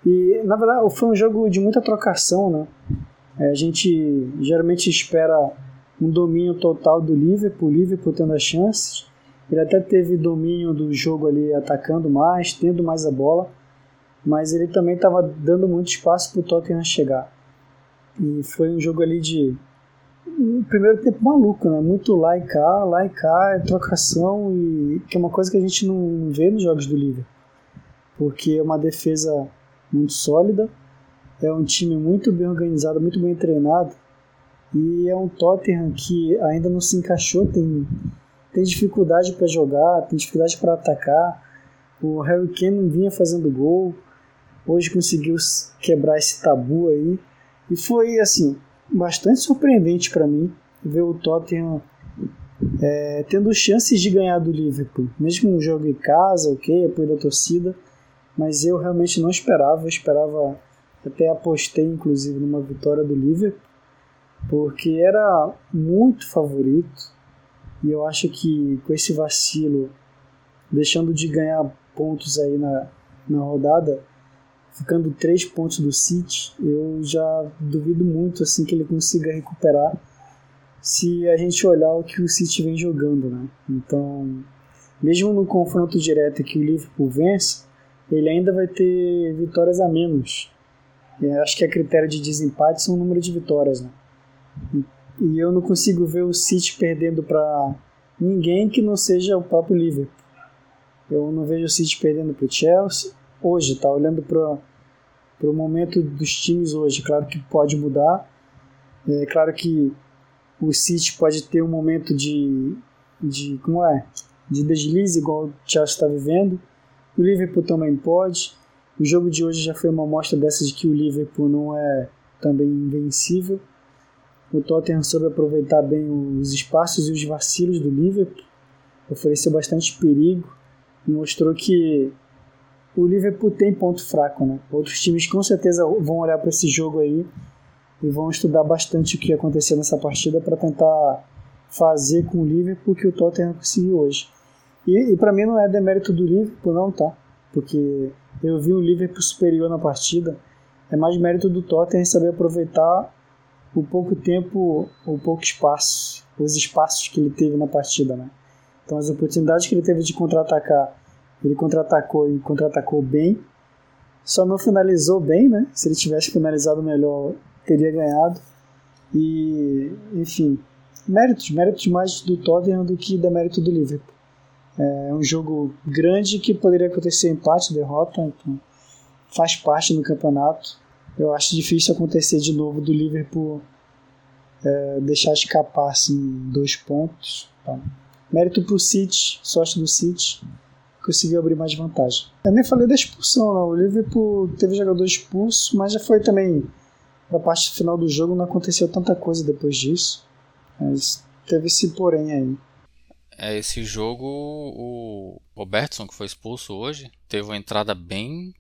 E na verdade foi um jogo de muita trocação, né? É, a gente geralmente espera um domínio total do Liverpool, o Liverpool tendo as chances. Ele até teve domínio do jogo ali, atacando mais, tendo mais a bola, mas ele também estava dando muito espaço para o Tottenham chegar. E foi um jogo ali de um primeiro tempo maluco, né? Muito lá e cá, lá e cá, é trocação e que é uma coisa que a gente não vê nos jogos do Liverpool, porque é uma defesa muito sólida é um time muito bem organizado, muito bem treinado. E é um Tottenham que ainda não se encaixou, tem, tem dificuldade para jogar, tem dificuldade para atacar. O Harry Kane vinha fazendo gol, hoje conseguiu quebrar esse tabu aí. E foi, assim, bastante surpreendente para mim ver o Tottenham é, tendo chances de ganhar do Liverpool. Mesmo um jogo em casa, ok, apoio da torcida, mas eu realmente não esperava, eu esperava até apostei, inclusive, numa vitória do Liverpool, porque era muito favorito. E eu acho que com esse vacilo, deixando de ganhar pontos aí na, na rodada, ficando três pontos do City, eu já duvido muito assim que ele consiga recuperar se a gente olhar o que o City vem jogando, né? Então, mesmo no confronto direto que o Liverpool vence, ele ainda vai ter vitórias a menos eu acho que a critério de desempate são o número de vitórias, né? E eu não consigo ver o City perdendo para ninguém que não seja o próprio Liverpool. Eu não vejo o City perdendo para o Chelsea hoje, tá? Olhando para o momento dos times hoje, claro que pode mudar. É claro que o City pode ter um momento de, de como é, de deslize igual o Chelsea está vivendo. O Liverpool também pode. O jogo de hoje já foi uma amostra dessa de que o Liverpool não é também invencível. O Tottenham soube aproveitar bem os espaços e os vacilos do Liverpool, ofereceu bastante perigo e mostrou que o Liverpool tem ponto fraco, né? Outros times com certeza vão olhar para esse jogo aí e vão estudar bastante o que aconteceu nessa partida para tentar fazer com o Liverpool que o Tottenham conseguiu hoje. E, e para mim não é demérito do Liverpool, não, tá? Porque eu vi o Liverpool superior na partida. É mais mérito do Tottenham saber aproveitar o pouco tempo, o pouco espaço, os espaços que ele teve na partida, né? Então as oportunidades que ele teve de contra-atacar, ele contra-atacou e contra-atacou bem. Só não finalizou bem, né? Se ele tivesse finalizado melhor, teria ganhado. E, enfim, méritos, méritos mais do Tottenham do que da mérito do Liverpool. É um jogo grande que poderia acontecer empate, derrota, então faz parte do campeonato. Eu acho difícil acontecer de novo do Liverpool é, deixar escapar assim, dois pontos. Então, mérito para o City, sorte do City, conseguiu abrir mais vantagem. Eu nem falei da expulsão, não. o Liverpool teve jogador expulso, mas já foi também para a parte final do jogo, não aconteceu tanta coisa depois disso. Mas teve esse porém aí. É, esse jogo, o Robertson, que foi expulso hoje, teve uma entrada bem.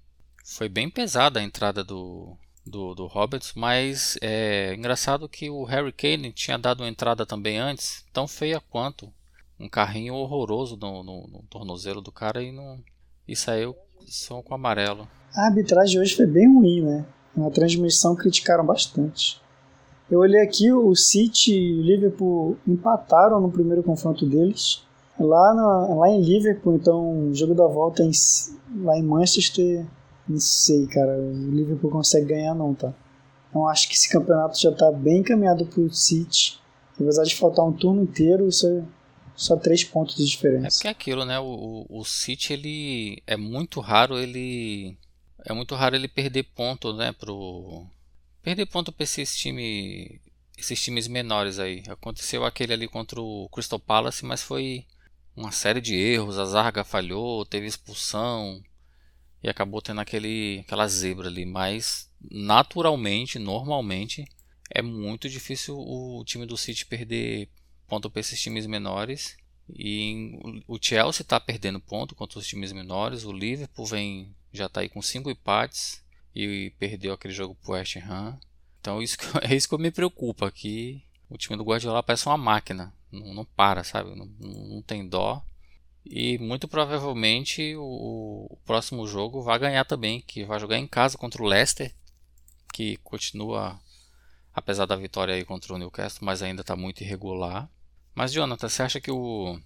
Foi bem pesada a entrada do, do, do Roberts, mas é engraçado que o Harry Kane tinha dado uma entrada também antes, tão feia quanto. Um carrinho horroroso no, no, no tornozelo do cara e, não, e saiu só com amarelo. A arbitragem hoje foi bem ruim, né? Na transmissão criticaram bastante. Eu olhei aqui, o City e o Liverpool empataram no primeiro confronto deles. Lá, na, lá em Liverpool, então, o jogo da volta em, lá em Manchester, não sei, cara, o Liverpool consegue ganhar não, tá? Então acho que esse campeonato já está bem encaminhado para o City. Apesar de faltar um turno inteiro, isso é, Só três pontos de diferença. É porque é aquilo, né? O, o, o City, ele é muito raro ele é muito raro ele perder ponto, né, pro perder ponto para esses times esses times menores aí. Aconteceu aquele ali contra o Crystal Palace, mas foi uma série de erros, a Zarga falhou, teve expulsão e acabou tendo aquele aquela zebra ali, mas naturalmente, normalmente é muito difícil o time do City perder ponto para esses times menores. E o Chelsea está perdendo ponto contra os times menores. O Liverpool vem já está aí com cinco empates e perdeu aquele jogo para o West Ham. Então isso é isso que me preocupa que o time do Guardiola parece uma máquina, não, não para, sabe? Não, não, tem dó. E muito provavelmente o, o, próximo jogo vai ganhar também, que vai jogar em casa contra o Leicester, que continua, apesar da vitória aí contra o Newcastle, mas ainda está muito irregular. Mas, Jonathan, você acha que o.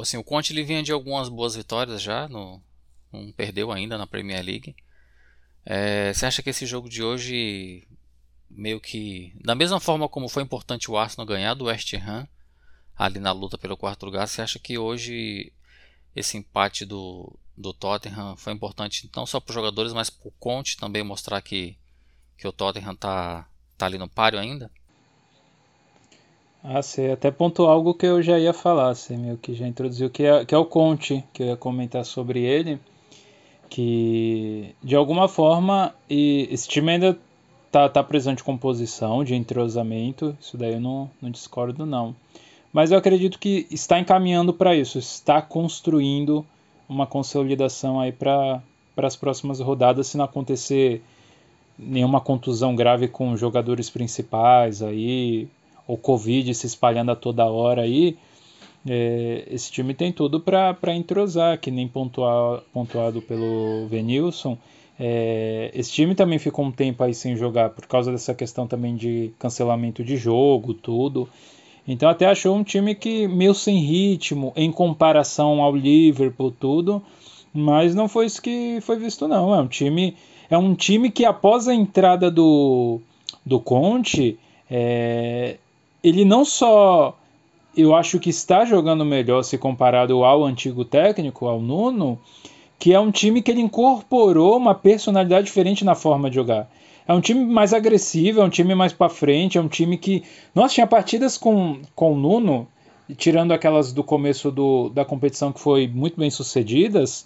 Assim, o Conte ele vinha de algumas boas vitórias já, no, não perdeu ainda na Premier League. É, você acha que esse jogo de hoje, meio que. Da mesma forma como foi importante o Arsenal ganhar do West Ham, ali na luta pelo quarto lugar, você acha que hoje esse empate do, do Tottenham foi importante não só para os jogadores, mas para o Conte também mostrar que, que o Tottenham está tá ali no páreo ainda? Ah, você até pontuou algo que eu já ia falar, você meio que já introduziu, que é, que é o Conte, que eu ia comentar sobre ele, que de alguma forma e esse time ainda tá, tá presente de composição, de entrosamento, isso daí eu não, não discordo não. Mas eu acredito que está encaminhando para isso, está construindo uma consolidação aí para as próximas rodadas, se não acontecer nenhuma contusão grave com jogadores principais aí, o Covid se espalhando a toda hora aí, é, esse time tem tudo para entrosar, que nem pontuar, pontuado pelo Venilson. É, esse time também ficou um tempo aí sem jogar por causa dessa questão também de cancelamento de jogo, tudo. Então até achou um time que meio sem ritmo em comparação ao Liverpool, tudo, mas não foi isso que foi visto não. É um time, é um time que após a entrada do do Conte, é, ele não só eu acho que está jogando melhor se comparado ao antigo técnico, ao Nuno, que é um time que ele incorporou uma personalidade diferente na forma de jogar. É um time mais agressivo, é um time mais para frente, é um time que. Nossa, tinha partidas com, com o Nuno, tirando aquelas do começo do, da competição que foi muito bem sucedidas.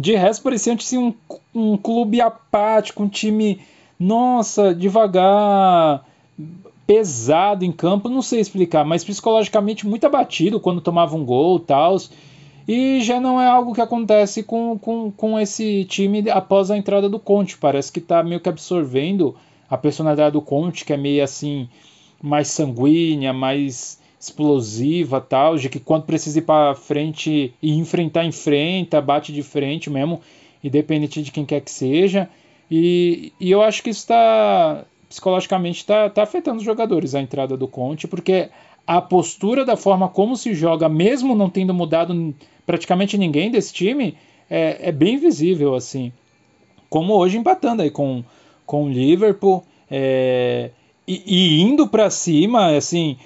De resto, parecia assim, um, um clube apático, um time, nossa, devagar, pesado em campo, não sei explicar, mas psicologicamente muito abatido quando tomava um gol e tal. E já não é algo que acontece com, com, com esse time após a entrada do Conte. Parece que está meio que absorvendo a personalidade do Conte, que é meio assim, mais sanguínea, mais explosiva tal, de que quando precisa ir para frente e enfrentar, enfrenta, bate de frente mesmo, independente de quem quer que seja. E, e eu acho que está psicologicamente está tá afetando os jogadores a entrada do Conte, porque a postura da forma como se joga, mesmo não tendo mudado praticamente ninguém desse time, é, é bem visível assim. Como hoje empatando aí com, com o Liverpool é, e, e, indo para cima, assim,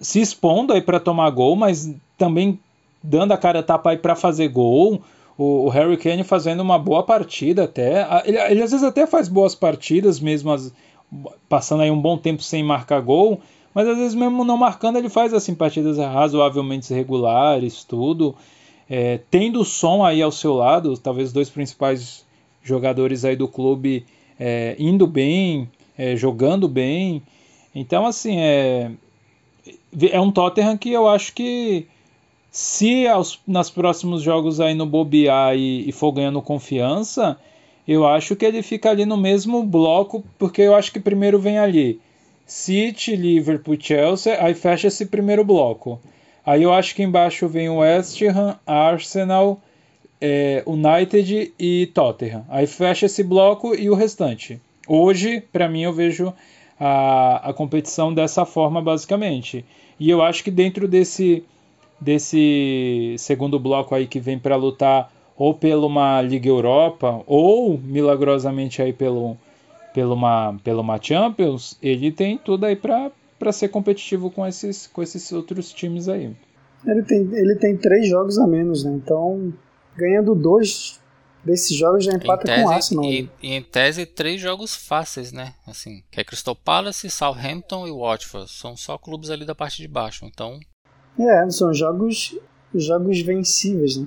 se expondo aí para tomar gol, mas também dando a cara tapa aí para fazer gol. O, o, Harry Kane fazendo uma boa partida até. Ele, ele, às vezes até faz boas partidas, mesmo as, passando aí um bom tempo sem marcar gol, mas às vezes mesmo não marcando ele faz assim partidas razoavelmente regulares, tudo. É, tendo o som aí ao seu lado, talvez os dois principais jogadores aí do clube é, indo bem, é, jogando bem. Então, assim, é, é um Tottenham que eu acho que se aos, nos próximos jogos aí no bobear e, e for ganhando confiança, eu acho que ele fica ali no mesmo bloco, porque eu acho que primeiro vem ali City, Liverpool, Chelsea, aí fecha esse primeiro bloco. Aí eu acho que embaixo vem o West Ham, Arsenal, é, United e Tottenham. Aí fecha esse bloco e o restante. Hoje, para mim, eu vejo a, a competição dessa forma, basicamente. E eu acho que dentro desse, desse segundo bloco aí que vem para lutar ou pela uma Liga Europa, ou milagrosamente aí pelo, pelo uma, pela uma Champions, ele tem tudo aí para ser competitivo com esses, com esses outros times aí. Ele tem, ele tem três jogos a menos, né? Então, ganhando dois desses jogos já empata tese, com o Arsenal. E, e, em tese, três jogos fáceis, né? Assim, que é Crystal Palace, Southampton e Watford. São só clubes ali da parte de baixo, então... É, são jogos, jogos vencíveis, né?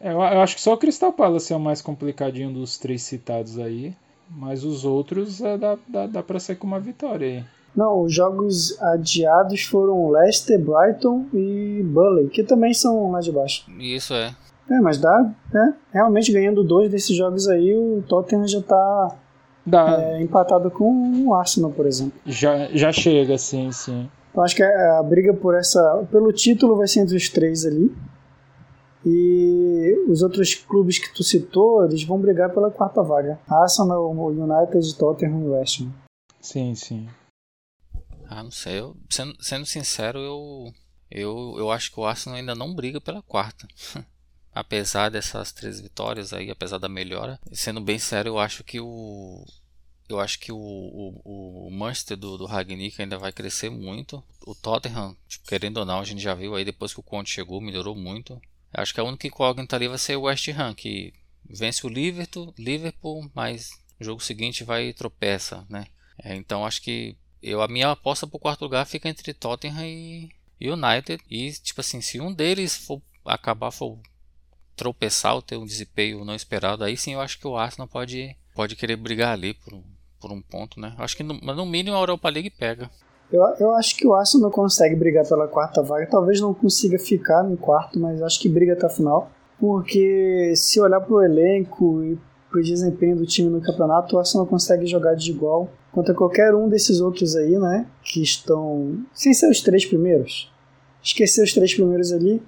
É, eu, eu acho que só o Crystal Palace é o mais complicadinho dos três citados aí. Mas os outros é, dá, dá, dá pra ser com uma vitória aí. Não, os jogos adiados foram Leicester, Brighton e Burnley, que também são lá de baixo. Isso é. É, mas dá, né? Realmente ganhando dois desses jogos aí, o Tottenham já tá é, empatado com o Arsenal, por exemplo. Já, já chega, sim, sim. Então acho que a, a briga por essa. pelo título vai ser entre os três ali. E os outros clubes que tu citou, eles vão brigar pela quarta vaga. Arsenal, United, Tottenham e West Ham. Sim, sim. Ah, não sei. Eu, sendo, sendo sincero, eu, eu, eu acho que o Arsenal ainda não briga pela quarta. apesar dessas três vitórias aí, apesar da melhora. Sendo bem sério, eu acho que o. Eu acho que o, o, o Manchester do, do Ragnick ainda vai crescer muito. O Tottenham, tipo, querendo ou não, a gente já viu aí depois que o Conte chegou, melhorou muito. Eu acho que a única incógnita ali vai ser o West Ham, que vence o Liverpool, Liverpool mas no jogo seguinte vai tropeça, né? É, então acho que eu a minha aposta para o quarto lugar fica entre Tottenham e, United e tipo assim se um deles for acabar for tropeçar ou ter um desempenho não esperado aí sim eu acho que o Arsenal pode pode querer brigar ali por, por um ponto né acho que no, no mínimo a Europa League pega eu, eu acho que o Arsenal não consegue brigar pela quarta vaga talvez não consiga ficar no quarto mas acho que briga até a final porque se olhar para o elenco e para o desempenho do time no campeonato o Arsenal consegue jogar de igual contra qualquer um desses outros aí, né? Que estão. Sem ser os três primeiros. Esquecer os três primeiros ali.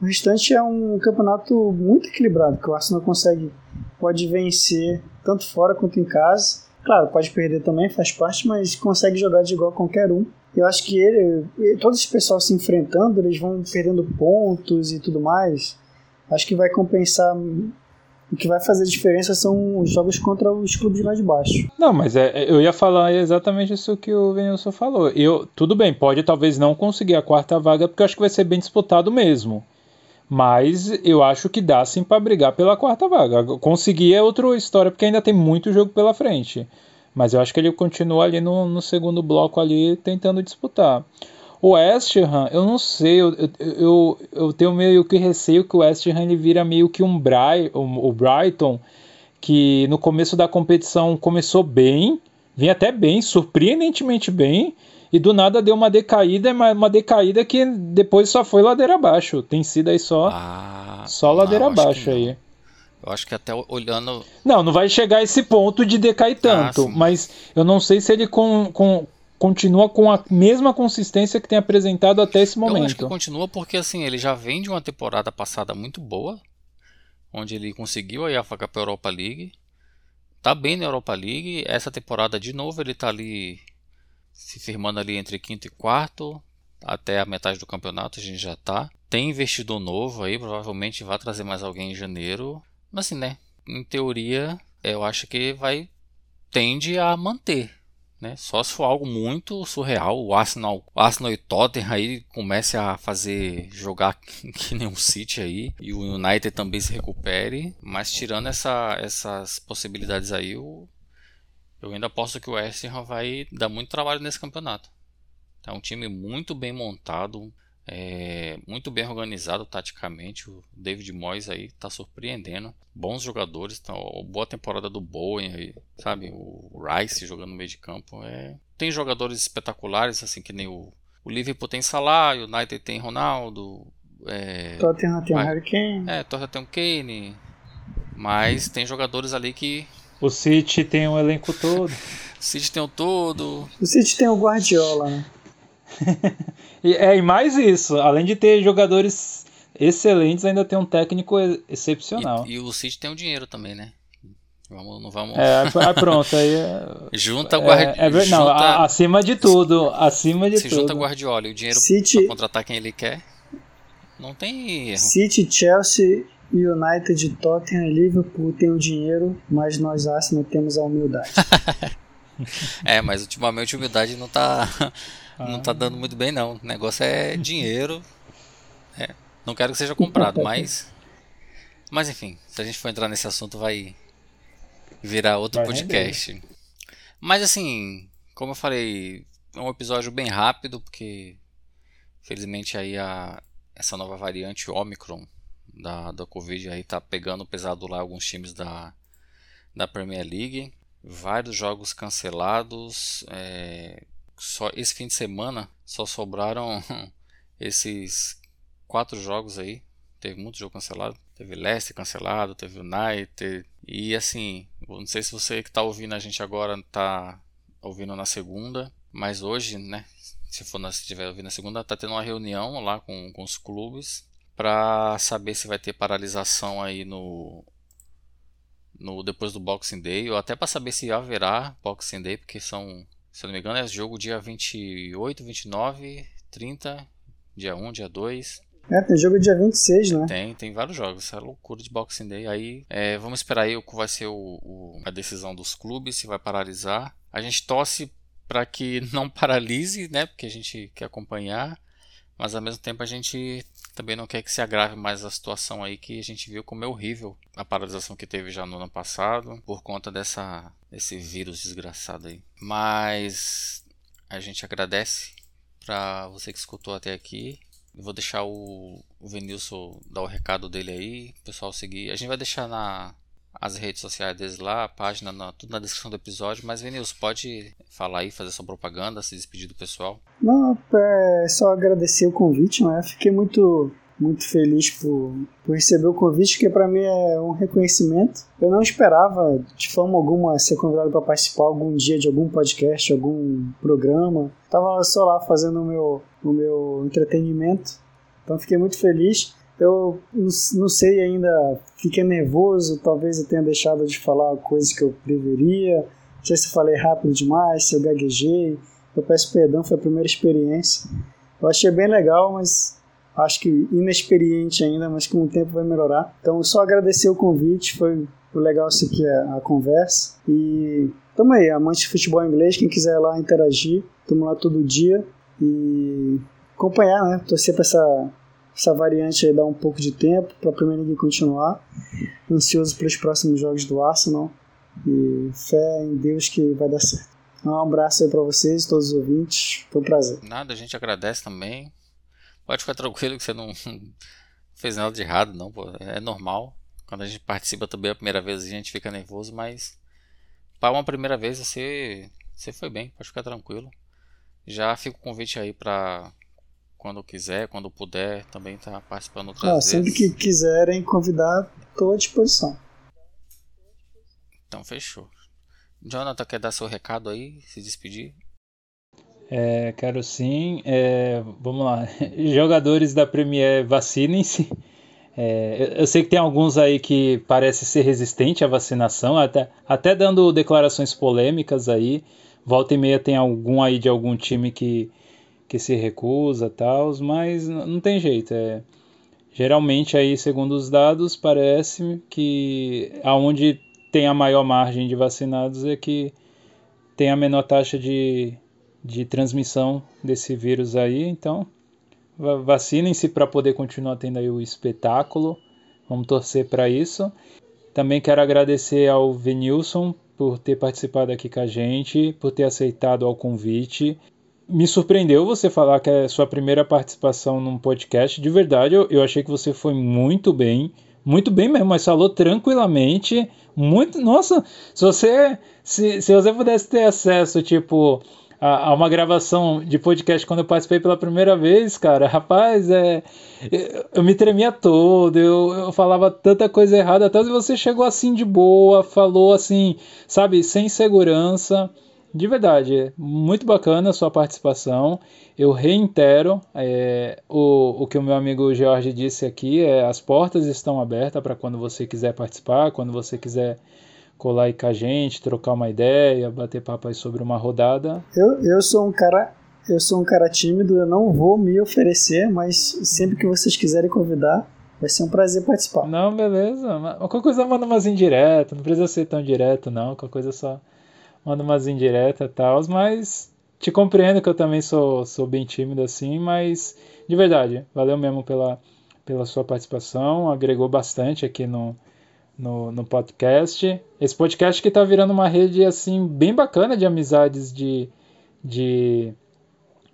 O restante é um campeonato muito equilibrado, que o Arsenal consegue. Pode vencer tanto fora quanto em casa. Claro, pode perder também, faz parte, mas consegue jogar de igual a qualquer um. Eu acho que ele, todo esse pessoal se enfrentando, eles vão perdendo pontos e tudo mais. Acho que vai compensar o que vai fazer diferença são os jogos contra os clubes lá de baixo. Não, mas é, é eu ia falar exatamente isso que o Venilson falou. Eu, tudo bem, pode talvez não conseguir a quarta vaga, porque eu acho que vai ser bem disputado mesmo. Mas eu acho que dá sim para brigar pela quarta vaga. Conseguir é outra história, porque ainda tem muito jogo pela frente. Mas eu acho que ele continua ali no, no segundo bloco ali tentando disputar. O West Ham, eu não sei, eu, eu, eu tenho meio que receio que o West Ham ele vira meio que um Bright, o Brighton, que no começo da competição começou bem, vinha até bem, surpreendentemente bem, e do nada deu uma decaída, uma decaída que depois só foi ladeira abaixo. Tem sido aí só, ah, só ladeira abaixo aí. Eu acho que até olhando. Não, não vai chegar a esse ponto de decair ah, tanto, ah, mas eu não sei se ele com, com, continua com a mesma consistência que tem apresentado até esse momento. Eu acho que continua porque assim, ele já vem de uma temporada passada muito boa, onde ele conseguiu a vaga para a Europa League. Tá bem na Europa League, essa temporada de novo ele tá ali se firmando ali entre quinto e quarto, até a metade do campeonato a gente já tá. Tem investidor novo aí, provavelmente vai trazer mais alguém em janeiro. Mas assim, né? Em teoria, eu acho que vai tende a manter né? Só se for algo muito surreal, o Arsenal, o Arsenal e Tottenham aí comece a fazer jogar que nem um City aí e o United também se recupere, mas tirando essa, essas possibilidades aí, eu, eu ainda aposto que o West Ham vai dar muito trabalho nesse campeonato. É um time muito bem montado, é, muito bem organizado taticamente. O David Moyes aí tá surpreendendo. Bons jogadores, tá, boa temporada do Bowen aí, sabe? O Rice jogando no meio de campo. É, tem jogadores espetaculares, assim, que nem o, o Liverpool tem Salah, o United tem Ronaldo. É, Tottenham tem o Harry Kane. É, Tottenham tem o Kane. Mas tem jogadores ali que. O City tem um elenco todo. o City tem o todo. O City tem o Guardiola, né? e, é, e mais isso, além de ter jogadores excelentes, ainda tem um técnico excepcional. E, e o City tem o dinheiro também, né? Vamos, não vamos. É, pronto, aí. É, junta Guardiola. É, é, não, junta, acima de tudo. Acima de se tudo. junta Guardiola e o dinheiro City, pra contratar quem ele quer. Não tem erro. City, Chelsea, United, Tottenham e Liverpool tem o dinheiro, mas nós Arsenal temos a humildade. é, mas ultimamente a humildade não tá. Ah. Não tá dando muito bem, não. O negócio é dinheiro. É, não quero que seja comprado, mas. Mas enfim, se a gente for entrar nesse assunto, vai virar outro vai podcast. Render. Mas assim, como eu falei, é um episódio bem rápido, porque felizmente aí a, essa nova variante Omicron da, da Covid aí tá pegando pesado lá alguns times da, da Premier League. Vários jogos cancelados. É, só esse fim de semana só sobraram esses quatro jogos aí. Teve muito jogo cancelado. Teve Leicester cancelado, teve United. E assim, não sei se você que está ouvindo a gente agora está ouvindo na segunda, mas hoje, né? Se for se estiver ouvindo na segunda, tá tendo uma reunião lá com, com os clubes para saber se vai ter paralisação aí no no depois do Boxing Day, ou até para saber se haverá Boxing Day, porque são, se eu não me engano, é jogo dia 28, 29, 30, dia 1, dia 2. É, tem jogo dia 26, né? Tem, tem vários jogos. Essa é loucura de Boxing Day. Aí, é, vamos esperar aí o que vai ser o, o, a decisão dos clubes, se vai paralisar. A gente torce para que não paralise, né? Porque a gente quer acompanhar. Mas ao mesmo tempo a gente também não quer que se agrave mais a situação aí que a gente viu como é horrível a paralisação que teve já no ano passado por conta dessa desse vírus desgraçado aí. Mas a gente agradece para você que escutou até aqui. Vou deixar o, o Venilson dar o recado dele aí, pessoal seguir. A gente vai deixar na as redes sociais deles lá, a página, na, tudo na descrição do episódio. Mas, Vinícius, pode falar aí, fazer sua propaganda, se despedir do pessoal? Não, é só agradecer o convite, né? Fiquei muito, muito feliz por, por receber o convite, que para mim é um reconhecimento. Eu não esperava, de forma alguma, ser convidado para participar algum dia de algum podcast, algum programa. Tava só lá fazendo o meu, o meu entretenimento. Então, fiquei muito feliz. Eu não sei ainda, fiquei nervoso, talvez eu tenha deixado de falar coisas que eu deveria. Não sei se falei rápido demais, se eu gaguejei. Eu peço perdão, foi a primeira experiência. Eu achei bem legal, mas acho que inexperiente ainda, mas com o tempo vai melhorar. Então, só agradecer o convite, foi, legal isso aqui a, a conversa. E tamo aí, amante de futebol inglês, quem quiser lá interagir, tamo lá todo dia e acompanhar, né? Torcer pra essa essa variante aí dá um pouco de tempo para a Premier League continuar. Ansioso para os próximos jogos do Arsenal e fé em Deus que vai dar certo. Um abraço aí para vocês, todos os ouvintes. Foi um prazer. Nada, a gente agradece também. Pode ficar tranquilo que você não fez nada de errado, não. Pô. É normal. Quando a gente participa também a primeira vez a gente fica nervoso, mas para uma primeira vez você, você foi bem, pode ficar tranquilo. Já fica o convite aí para quando quiser, quando puder, também tá participando outras ah, vezes. Sempre que quiserem convidar, estou à disposição. Então fechou. Jonathan, quer dar seu recado aí, se despedir? É, quero sim. É, vamos lá. Jogadores da Premier, vacinem-se. É, eu sei que tem alguns aí que parecem ser resistentes à vacinação, até, até dando declarações polêmicas aí. Volta e meia tem algum aí de algum time que que se recusa tal, mas não tem jeito. É, geralmente aí, segundo os dados, parece que aonde tem a maior margem de vacinados é que tem a menor taxa de, de transmissão desse vírus aí. Então, vacinem-se para poder continuar tendo aí o espetáculo. Vamos torcer para isso. Também quero agradecer ao Venilson por ter participado aqui com a gente, por ter aceitado ao convite me surpreendeu você falar que é sua primeira participação num podcast. De verdade, eu, eu achei que você foi muito bem. Muito bem mesmo, mas falou tranquilamente. Muito. Nossa, se você. Se, se você pudesse ter acesso, tipo, a, a, uma gravação de podcast quando eu participei pela primeira vez, cara, rapaz, é. Eu, eu me tremia todo, eu, eu falava tanta coisa errada, até você chegou assim de boa, falou assim, sabe, sem segurança. De verdade, muito bacana a sua participação. Eu reitero é, o, o que o meu amigo Jorge disse aqui: é, as portas estão abertas para quando você quiser participar, quando você quiser colar aí com a gente, trocar uma ideia, bater papo aí sobre uma rodada. Eu, eu sou um cara. Eu sou um cara tímido, eu não vou me oferecer, mas sempre que vocês quiserem convidar, vai ser um prazer participar. Não, beleza. Qualquer coisa manda umas indiretas, não precisa ser tão direto, não. Qualquer coisa só manda umas indiretas e tal, mas te compreendo que eu também sou, sou bem tímido assim, mas de verdade, valeu mesmo pela, pela sua participação, agregou bastante aqui no, no, no podcast. Esse podcast que está virando uma rede assim bem bacana de amizades de, de,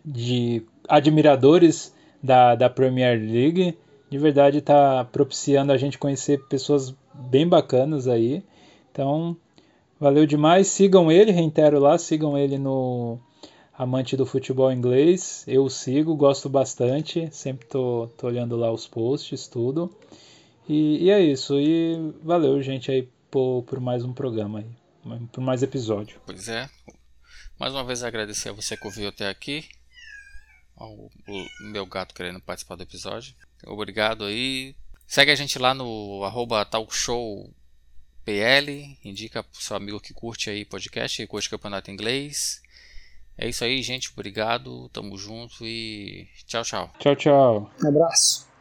de admiradores da, da Premier League. De verdade está propiciando a gente conhecer pessoas bem bacanas aí. Então, valeu demais. Sigam ele, reitero lá, sigam ele no Amante do Futebol Inglês. Eu sigo, gosto bastante. Sempre tô, tô olhando lá os posts, tudo. E, e é isso. E valeu, gente, aí por, por mais um programa aí. Por mais episódio. Pois é. Mais uma vez agradecer a você que ouviu até aqui. O meu gato querendo participar do episódio. Obrigado aí. Segue a gente lá no arroba talkshowpl. Indica pro seu amigo que curte aí podcast, que curte campeonato inglês. É isso aí, gente. Obrigado. Tamo junto e tchau, tchau. Tchau, tchau. Um abraço.